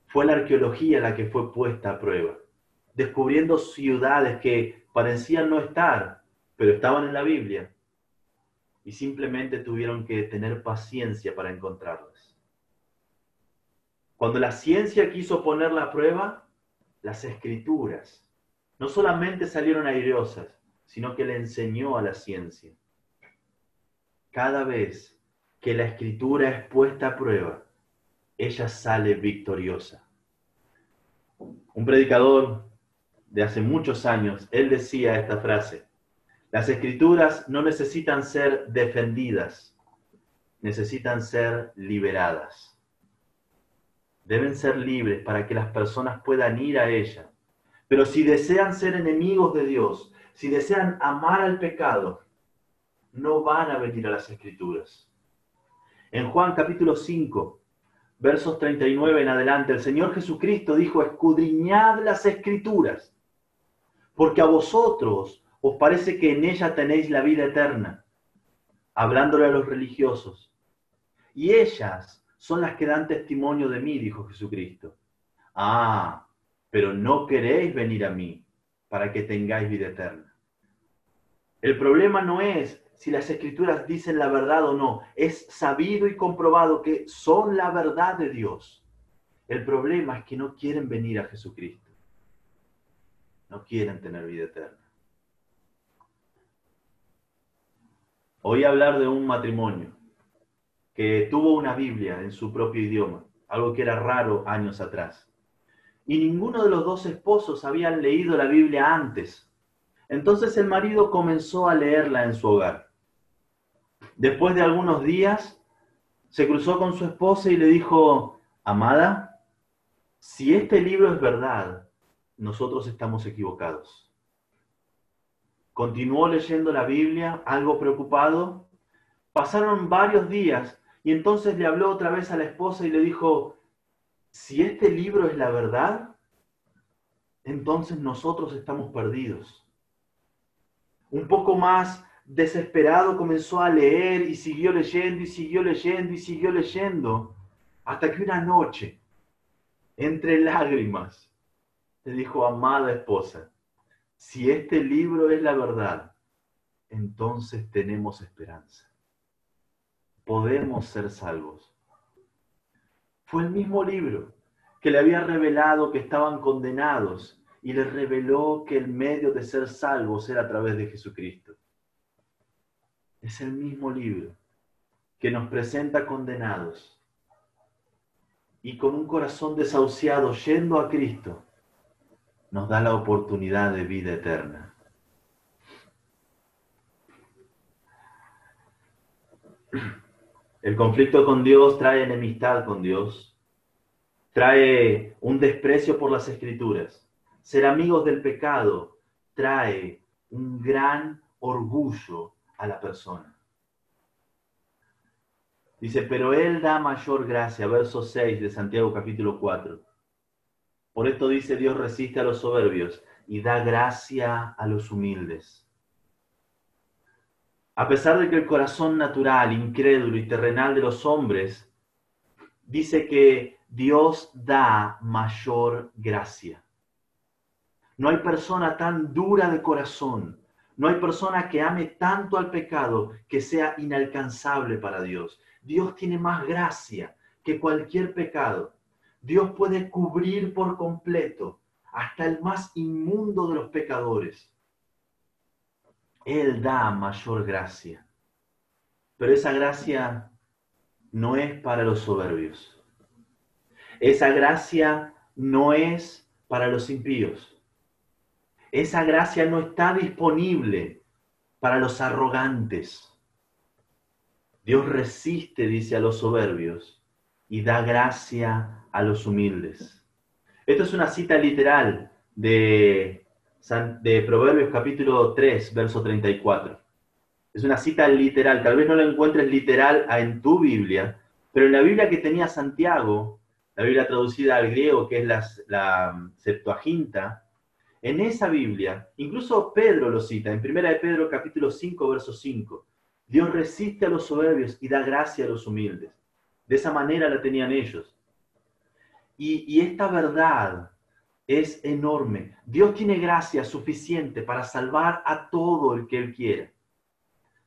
fue la arqueología la que fue puesta a prueba, descubriendo ciudades que parecían no estar, pero estaban en la Biblia, y simplemente tuvieron que tener paciencia para encontrarlas. Cuando la ciencia quiso ponerla a prueba, las escrituras no solamente salieron airosas, sino que le enseñó a la ciencia. Cada vez que la escritura es puesta a prueba, ella sale victoriosa. Un predicador de hace muchos años, él decía esta frase, las escrituras no necesitan ser defendidas, necesitan ser liberadas. Deben ser libres para que las personas puedan ir a ella. Pero si desean ser enemigos de Dios, si desean amar al pecado, no van a venir a las escrituras. En Juan capítulo 5, versos 39 en adelante, el Señor Jesucristo dijo, escudriñad las escrituras, porque a vosotros os parece que en ella tenéis la vida eterna, hablándole a los religiosos. Y ellas son las que dan testimonio de mí, dijo Jesucristo. Ah, pero no queréis venir a mí para que tengáis vida eterna. El problema no es si las escrituras dicen la verdad o no. Es sabido y comprobado que son la verdad de Dios. El problema es que no quieren venir a Jesucristo. No quieren tener vida eterna. Oí hablar de un matrimonio tuvo una Biblia en su propio idioma, algo que era raro años atrás. Y ninguno de los dos esposos habían leído la Biblia antes. Entonces el marido comenzó a leerla en su hogar. Después de algunos días, se cruzó con su esposa y le dijo, amada, si este libro es verdad, nosotros estamos equivocados. Continuó leyendo la Biblia, algo preocupado. Pasaron varios días y entonces le habló otra vez a la esposa y le dijo, si este libro es la verdad, entonces nosotros estamos perdidos. Un poco más desesperado comenzó a leer y siguió leyendo y siguió leyendo y siguió leyendo, hasta que una noche, entre lágrimas, le dijo, amada esposa, si este libro es la verdad, entonces tenemos esperanza. Podemos ser salvos. Fue el mismo libro que le había revelado que estaban condenados y le reveló que el medio de ser salvos era a través de Jesucristo. Es el mismo libro que nos presenta condenados y con un corazón desahuciado yendo a Cristo, nos da la oportunidad de vida eterna. El conflicto con Dios trae enemistad con Dios, trae un desprecio por las escrituras. Ser amigos del pecado trae un gran orgullo a la persona. Dice, pero Él da mayor gracia, verso 6 de Santiago capítulo 4. Por esto dice, Dios resiste a los soberbios y da gracia a los humildes. A pesar de que el corazón natural, incrédulo y terrenal de los hombres dice que Dios da mayor gracia. No hay persona tan dura de corazón, no hay persona que ame tanto al pecado que sea inalcanzable para Dios. Dios tiene más gracia que cualquier pecado. Dios puede cubrir por completo hasta el más inmundo de los pecadores. Él da mayor gracia. Pero esa gracia no es para los soberbios. Esa gracia no es para los impíos. Esa gracia no está disponible para los arrogantes. Dios resiste, dice a los soberbios, y da gracia a los humildes. Esto es una cita literal de, de Proverbios capítulo 3, verso 34. Es una cita literal, tal vez no la encuentres literal en tu Biblia, pero en la Biblia que tenía Santiago, la Biblia traducida al griego, que es la, la Septuaginta, en esa Biblia, incluso Pedro lo cita, en 1 de Pedro capítulo 5, verso 5, Dios resiste a los soberbios y da gracia a los humildes. De esa manera la tenían ellos. Y esta verdad es enorme. Dios tiene gracia suficiente para salvar a todo el que Él quiera.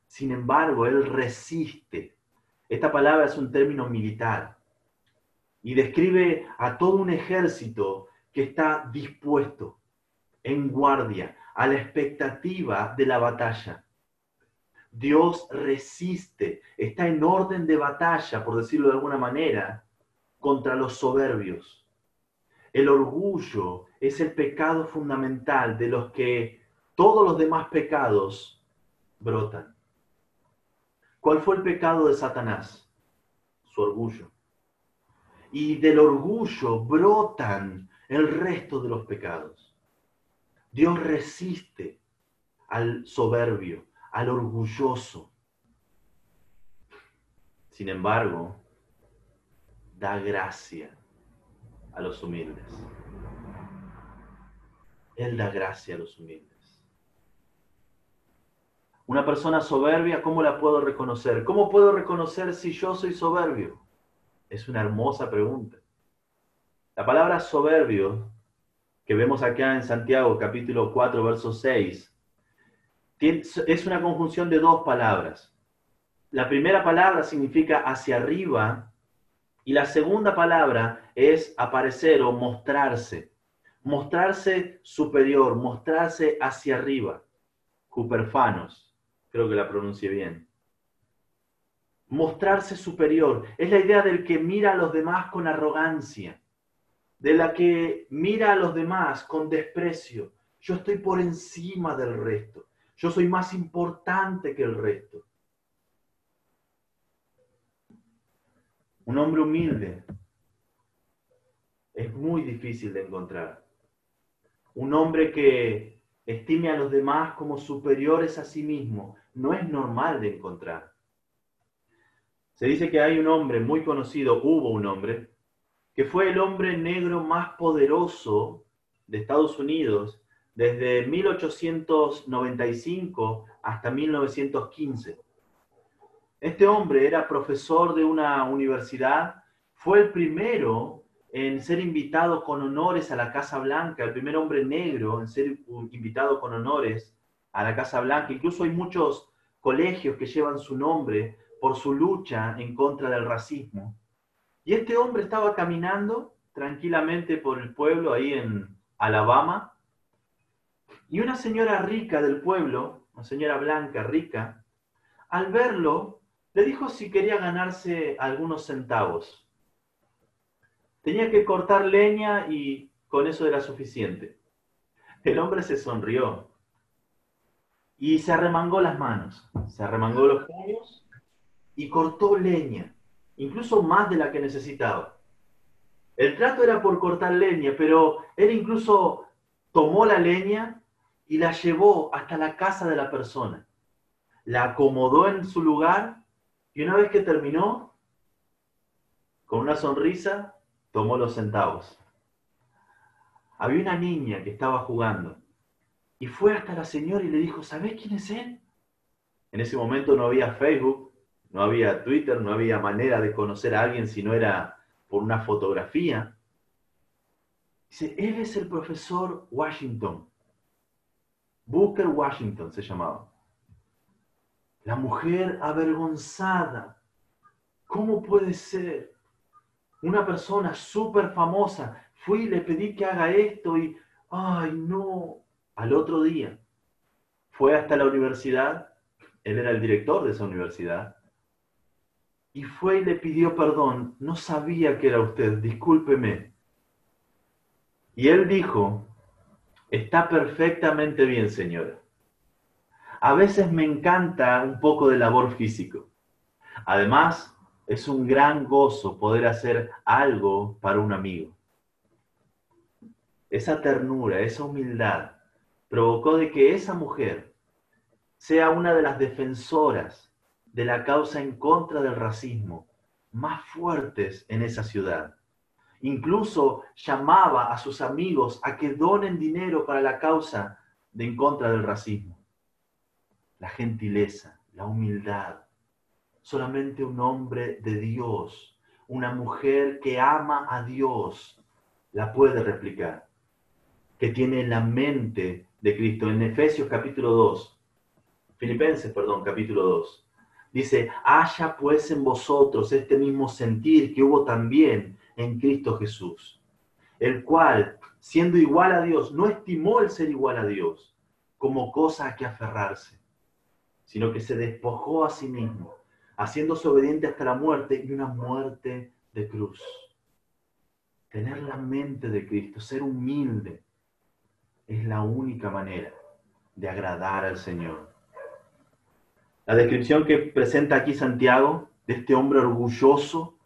Sin embargo, Él resiste. Esta palabra es un término militar y describe a todo un ejército que está dispuesto en guardia, a la expectativa de la batalla. Dios resiste, está en orden de batalla, por decirlo de alguna manera, contra los soberbios. El orgullo es el pecado fundamental de los que todos los demás pecados brotan. ¿Cuál fue el pecado de Satanás? Su orgullo. Y del orgullo brotan el resto de los pecados. Dios resiste al soberbio, al orgulloso. Sin embargo, da gracia a los humildes. Él da gracia a los humildes. Una persona soberbia, ¿cómo la puedo reconocer? ¿Cómo puedo reconocer si yo soy soberbio? Es una hermosa pregunta. La palabra soberbio que vemos acá en Santiago capítulo 4, verso 6, es una conjunción de dos palabras. La primera palabra significa hacia arriba y la segunda palabra es aparecer o mostrarse. Mostrarse superior, mostrarse hacia arriba. Cuperfanos, creo que la pronuncie bien. Mostrarse superior es la idea del que mira a los demás con arrogancia de la que mira a los demás con desprecio. Yo estoy por encima del resto. Yo soy más importante que el resto. Un hombre humilde es muy difícil de encontrar. Un hombre que estime a los demás como superiores a sí mismo no es normal de encontrar. Se dice que hay un hombre muy conocido, hubo un hombre, que fue el hombre negro más poderoso de Estados Unidos desde 1895 hasta 1915. Este hombre era profesor de una universidad, fue el primero en ser invitado con honores a la Casa Blanca, el primer hombre negro en ser invitado con honores a la Casa Blanca. Incluso hay muchos colegios que llevan su nombre por su lucha en contra del racismo. Y este hombre estaba caminando tranquilamente por el pueblo ahí en Alabama, y una señora rica del pueblo, una señora blanca rica, al verlo, le dijo si quería ganarse algunos centavos. Tenía que cortar leña y con eso era suficiente. El hombre se sonrió y se arremangó las manos, se arremangó los puños y cortó leña, incluso más de la que necesitaba. El trato era por cortar leña, pero él incluso tomó la leña y la llevó hasta la casa de la persona. La acomodó en su lugar y una vez que terminó, con una sonrisa, tomó los centavos. Había una niña que estaba jugando y fue hasta la señora y le dijo, ¿sabés quién es él? En ese momento no había Facebook, no había Twitter, no había manera de conocer a alguien si no era por una fotografía. Dice, él es el profesor Washington. Booker Washington se llamaba. La mujer avergonzada. ¿Cómo puede ser? Una persona súper famosa, fui y le pedí que haga esto y, ay, no, al otro día fue hasta la universidad, él era el director de esa universidad, y fue y le pidió perdón, no sabía que era usted, discúlpeme. Y él dijo, está perfectamente bien, señora. A veces me encanta un poco de labor físico. Además, es un gran gozo poder hacer algo para un amigo. Esa ternura, esa humildad provocó de que esa mujer sea una de las defensoras de la causa en contra del racismo más fuertes en esa ciudad. Incluso llamaba a sus amigos a que donen dinero para la causa de en contra del racismo. La gentileza, la humildad, solamente un hombre de Dios, una mujer que ama a Dios, la puede replicar, que tiene la mente de Cristo. En Efesios capítulo 2, Filipenses, perdón, capítulo 2, dice, haya pues en vosotros este mismo sentir que hubo también en Cristo Jesús, el cual, siendo igual a Dios, no estimó el ser igual a Dios como cosa a que aferrarse, sino que se despojó a sí mismo haciéndose obediente hasta la muerte y una muerte de cruz. Tener la mente de Cristo, ser humilde, es la única manera de agradar al Señor. La descripción que presenta aquí Santiago de este hombre orgulloso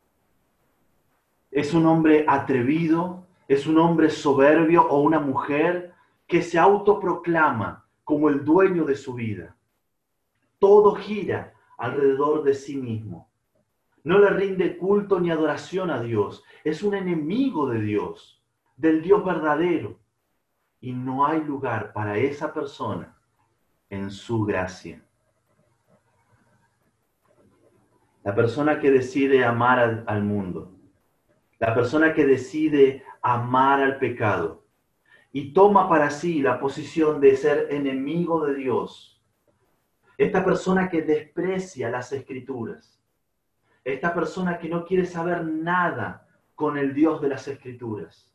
es un hombre atrevido, es un hombre soberbio o una mujer que se autoproclama como el dueño de su vida. Todo gira alrededor de sí mismo. No le rinde culto ni adoración a Dios. Es un enemigo de Dios, del Dios verdadero. Y no hay lugar para esa persona en su gracia. La persona que decide amar al, mundo, la persona que decide amar al pecado y toma para sí la posición de ser enemigo de Dios, esta persona que desprecia las escrituras. Esta persona que no quiere saber nada con el Dios de las escrituras.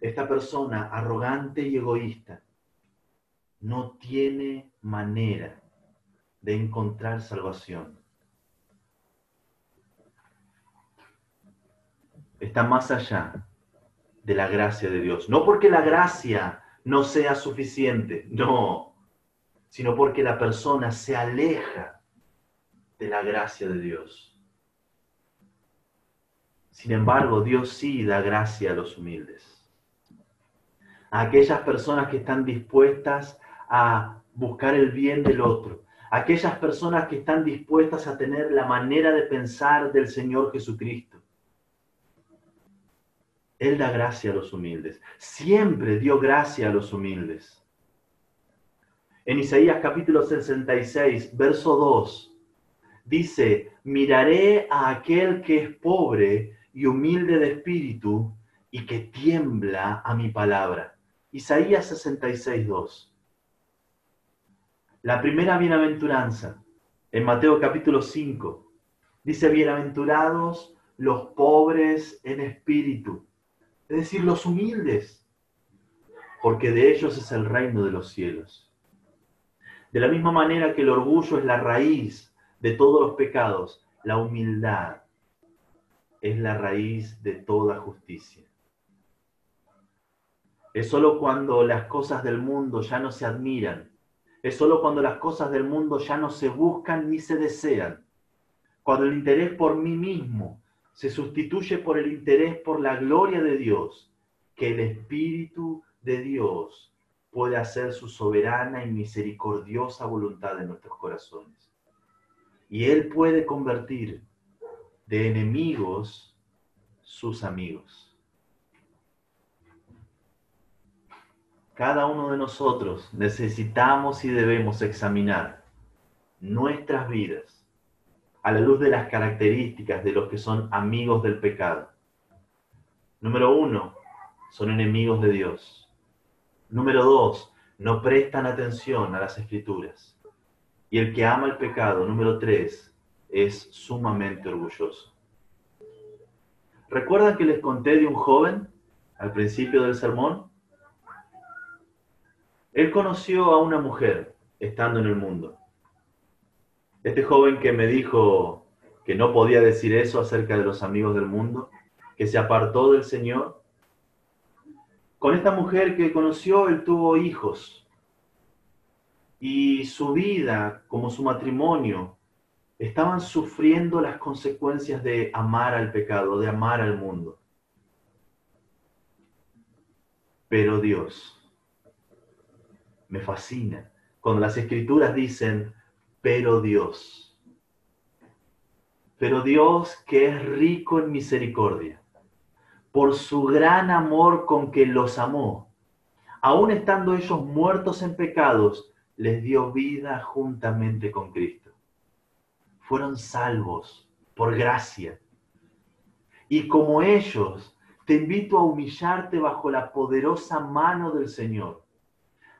Esta persona arrogante y egoísta no tiene manera de encontrar salvación. Está más allá de la gracia de Dios. No porque la gracia no sea suficiente, no, sino porque la persona se aleja de la gracia de Dios. Sin embargo, Dios sí da gracia a los humildes. A aquellas personas que están dispuestas a buscar el bien del otro. A aquellas personas que están dispuestas a tener la manera de pensar del Señor Jesucristo. Él da gracia a los humildes. Siempre dio gracia a los humildes. En Isaías capítulo 66, verso 2, dice, miraré a aquel que es pobre y humilde de espíritu y que tiembla a mi palabra. Isaías 66, 2. La primera bienaventuranza, en Mateo capítulo 5, dice, bienaventurados los pobres en espíritu, es decir, los humildes, porque de ellos es el reino de los cielos. De la misma manera que el orgullo es la raíz de todos los pecados, la humildad es la raíz de toda justicia. Es solo cuando las cosas del mundo ya no se admiran, es solo cuando las cosas del mundo ya no se buscan ni se desean, cuando el interés por mí mismo se sustituye por el interés por la gloria de Dios, que el Espíritu de Dios puede hacer su soberana y misericordiosa voluntad en nuestros corazones. Y Él puede convertir de enemigos sus amigos. Cada uno de nosotros necesitamos y debemos examinar nuestras vidas a la luz de las características de los que son amigos del pecado. Número uno, son enemigos de Dios. Número dos, no prestan atención a las escrituras. Y el que ama el pecado, número tres, es sumamente orgulloso. ¿Recuerdan que les conté de un joven al principio del sermón? Él conoció a una mujer estando en el mundo. Este joven que me dijo que no podía decir eso acerca de los amigos del mundo, que se apartó del Señor. Con esta mujer que conoció, él tuvo hijos. Y su vida, como su matrimonio, estaban sufriendo las consecuencias de amar al pecado, de amar al mundo. Pero Dios, me fascina cuando las escrituras dicen, pero Dios, pero Dios que es rico en misericordia, por su gran amor con que los amó, aun estando ellos muertos en pecados, les dio vida juntamente con Cristo fueron salvos por gracia. Y como ellos, te invito a humillarte bajo la poderosa mano del Señor.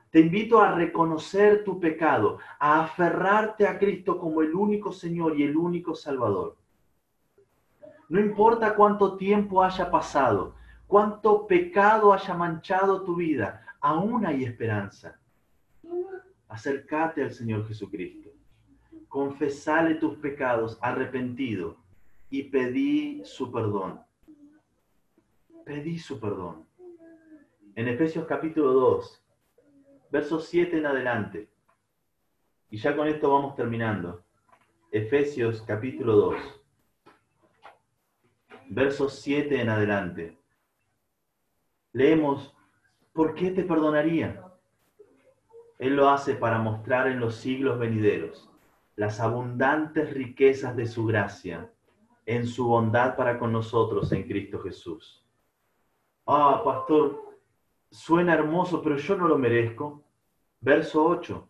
Te invito a reconocer tu pecado, a aferrarte a Cristo como el único Señor y el único Salvador. No importa cuánto tiempo haya pasado, cuánto pecado haya manchado tu vida, aún hay esperanza. Acércate al Señor Jesucristo confesale tus pecados arrepentido y pedí su perdón. Pedí su perdón. En Efesios capítulo 2, versos 7 en adelante. Y ya con esto vamos terminando. Efesios capítulo 2, versos 7 en adelante. Leemos, ¿por qué te perdonaría? Él lo hace para mostrar en los siglos venideros las abundantes riquezas de su gracia en su bondad para con nosotros en Cristo Jesús. Ah, pastor, suena hermoso, pero yo no lo merezco. Verso 8,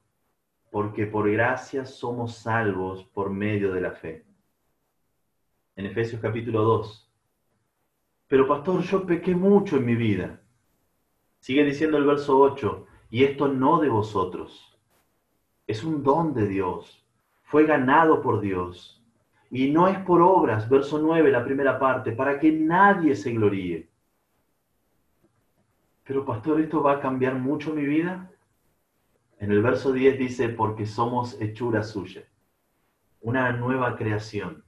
porque por gracia somos salvos por medio de la fe. En Efesios capítulo 2. Pero pastor, yo pequé mucho en mi vida. Sigue diciendo el verso 8, y esto no de vosotros. Es un don de Dios fue ganado por Dios. Y no es por obras, verso 9, la primera parte, para que nadie se gloríe. Pero pastor, ¿esto va a cambiar mucho mi vida? En el verso 10 dice, porque somos hechura suya, una nueva creación,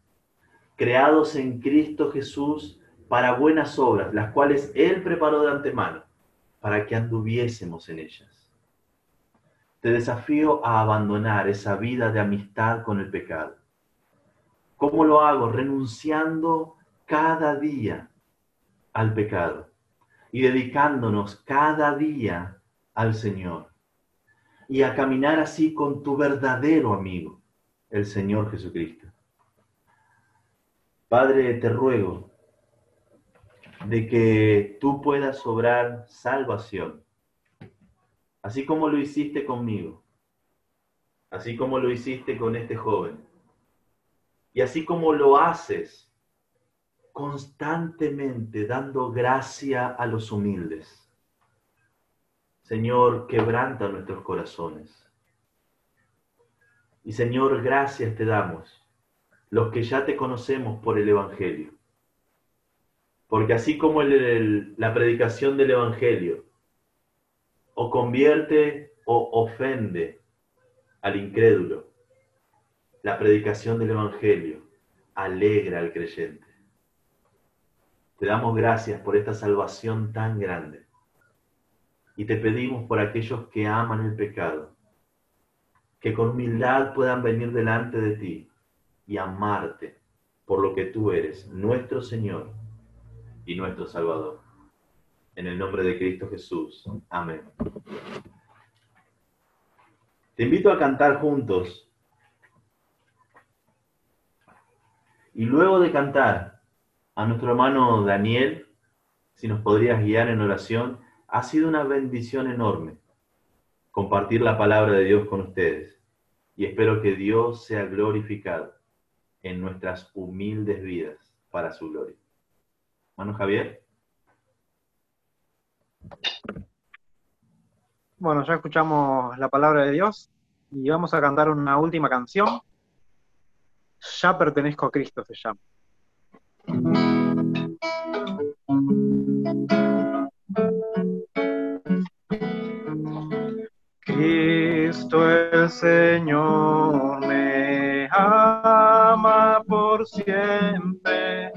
creados en Cristo Jesús para buenas obras, las cuales Él preparó de antemano, para que anduviésemos en ellas. Te desafío a abandonar esa vida de amistad con el pecado. ¿Cómo lo hago? Renunciando cada día al pecado y dedicándonos cada día al Señor. Y a caminar así con tu verdadero amigo, el Señor Jesucristo. Padre, te ruego de que tú puedas obrar salvación así como lo hiciste conmigo, así como lo hiciste con este joven. Y así como lo haces constantemente dando gracia a los humildes. Señor, quebranta nuestros corazones. Y Señor, gracias te damos, los que ya te conocemos por el Evangelio. Porque así como la predicación del Evangelio o convierte o ofende al incrédulo, la predicación del Evangelio alegra al creyente. Te damos gracias por esta salvación tan grande. Y te pedimos por aquellos que aman el pecado, que con humildad puedan venir delante de ti y amarte por lo que tú eres, nuestro Señor y nuestro Salvador. En el nombre de Cristo Jesús. Amén. Te invito a cantar juntos Y luego de cantar a nuestro hermano Daniel, si nos podrías guiar en oración, ha sido una bendición enorme compartir la palabra de Dios con ustedes. Y espero que Dios sea glorificado en nuestras humildes vidas para su gloria. Hermano Javier. Bueno, ya escuchamos la palabra de Dios y vamos a cantar una última canción ya pertenezco a Cristo se llama. Cristo el Señor me ama por siempre,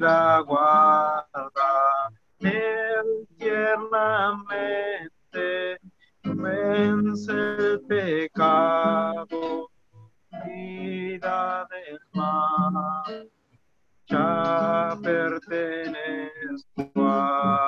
vida guarda él tiernamente, vence el pecado vida del mar, ya pertenezco a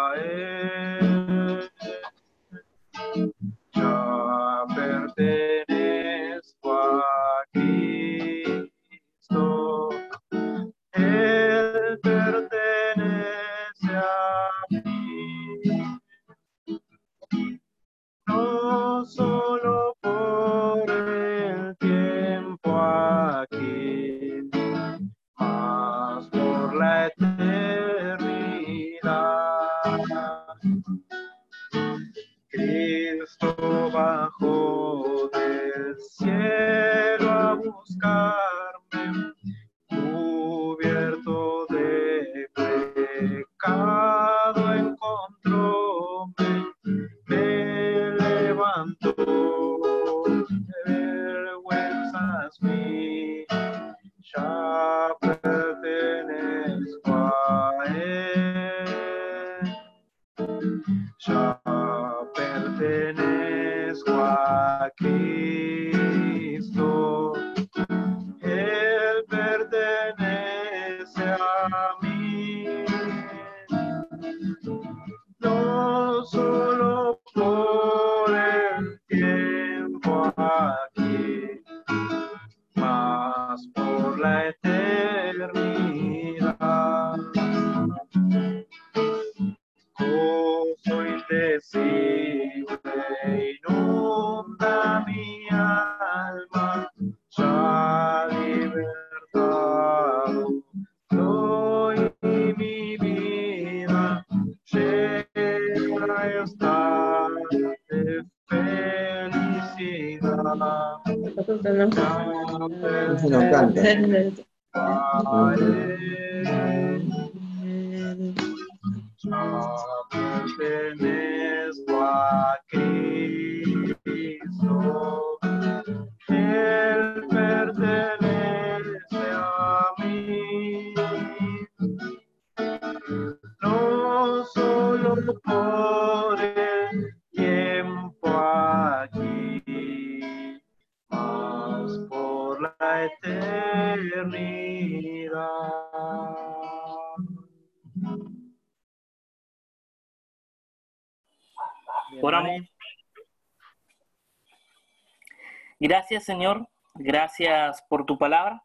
Gracias, Señor. Gracias por tu palabra.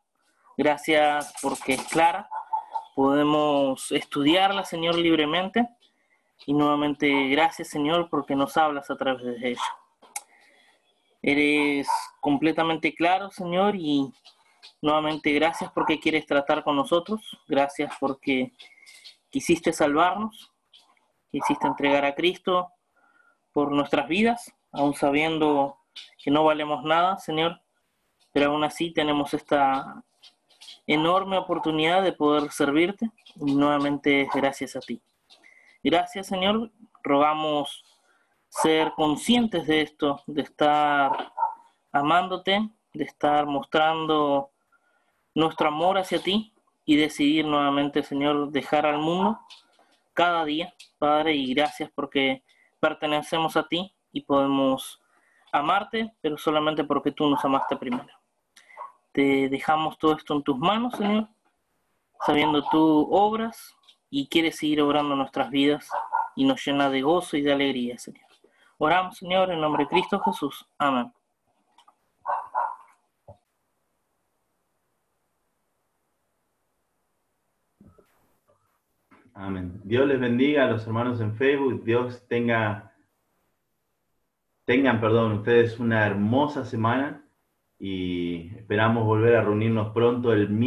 Gracias porque es clara. Podemos estudiarla, Señor, libremente. Y nuevamente, gracias, Señor, porque nos hablas a través de ella. Eres completamente claro, Señor, y nuevamente gracias porque quieres tratar con nosotros. Gracias porque quisiste salvarnos, quisiste entregar a Cristo por nuestras vidas, aún sabiendo que no valemos nada, Señor, pero aún así tenemos esta enorme oportunidad de poder servirte y nuevamente gracias a ti. Gracias, Señor. Rogamos ser conscientes de esto, de estar amándote, de estar mostrando nuestro amor hacia ti y decidir nuevamente, Señor, dejar al mundo cada día, Padre, y gracias porque pertenecemos a ti y podemos amarte, pero solamente porque tú nos amaste primero. Te dejamos todo esto en tus manos, Señor, sabiendo tú obras y quieres seguir obrando nuestras vidas y nos llena de gozo y de alegría, Señor. Oramos, Señor, en nombre de Cristo Jesús. Amén. Amén. Dios les bendiga a los hermanos en Facebook. Dios tenga, tengan, perdón, ustedes una hermosa semana y esperamos volver a reunirnos pronto el miércoles.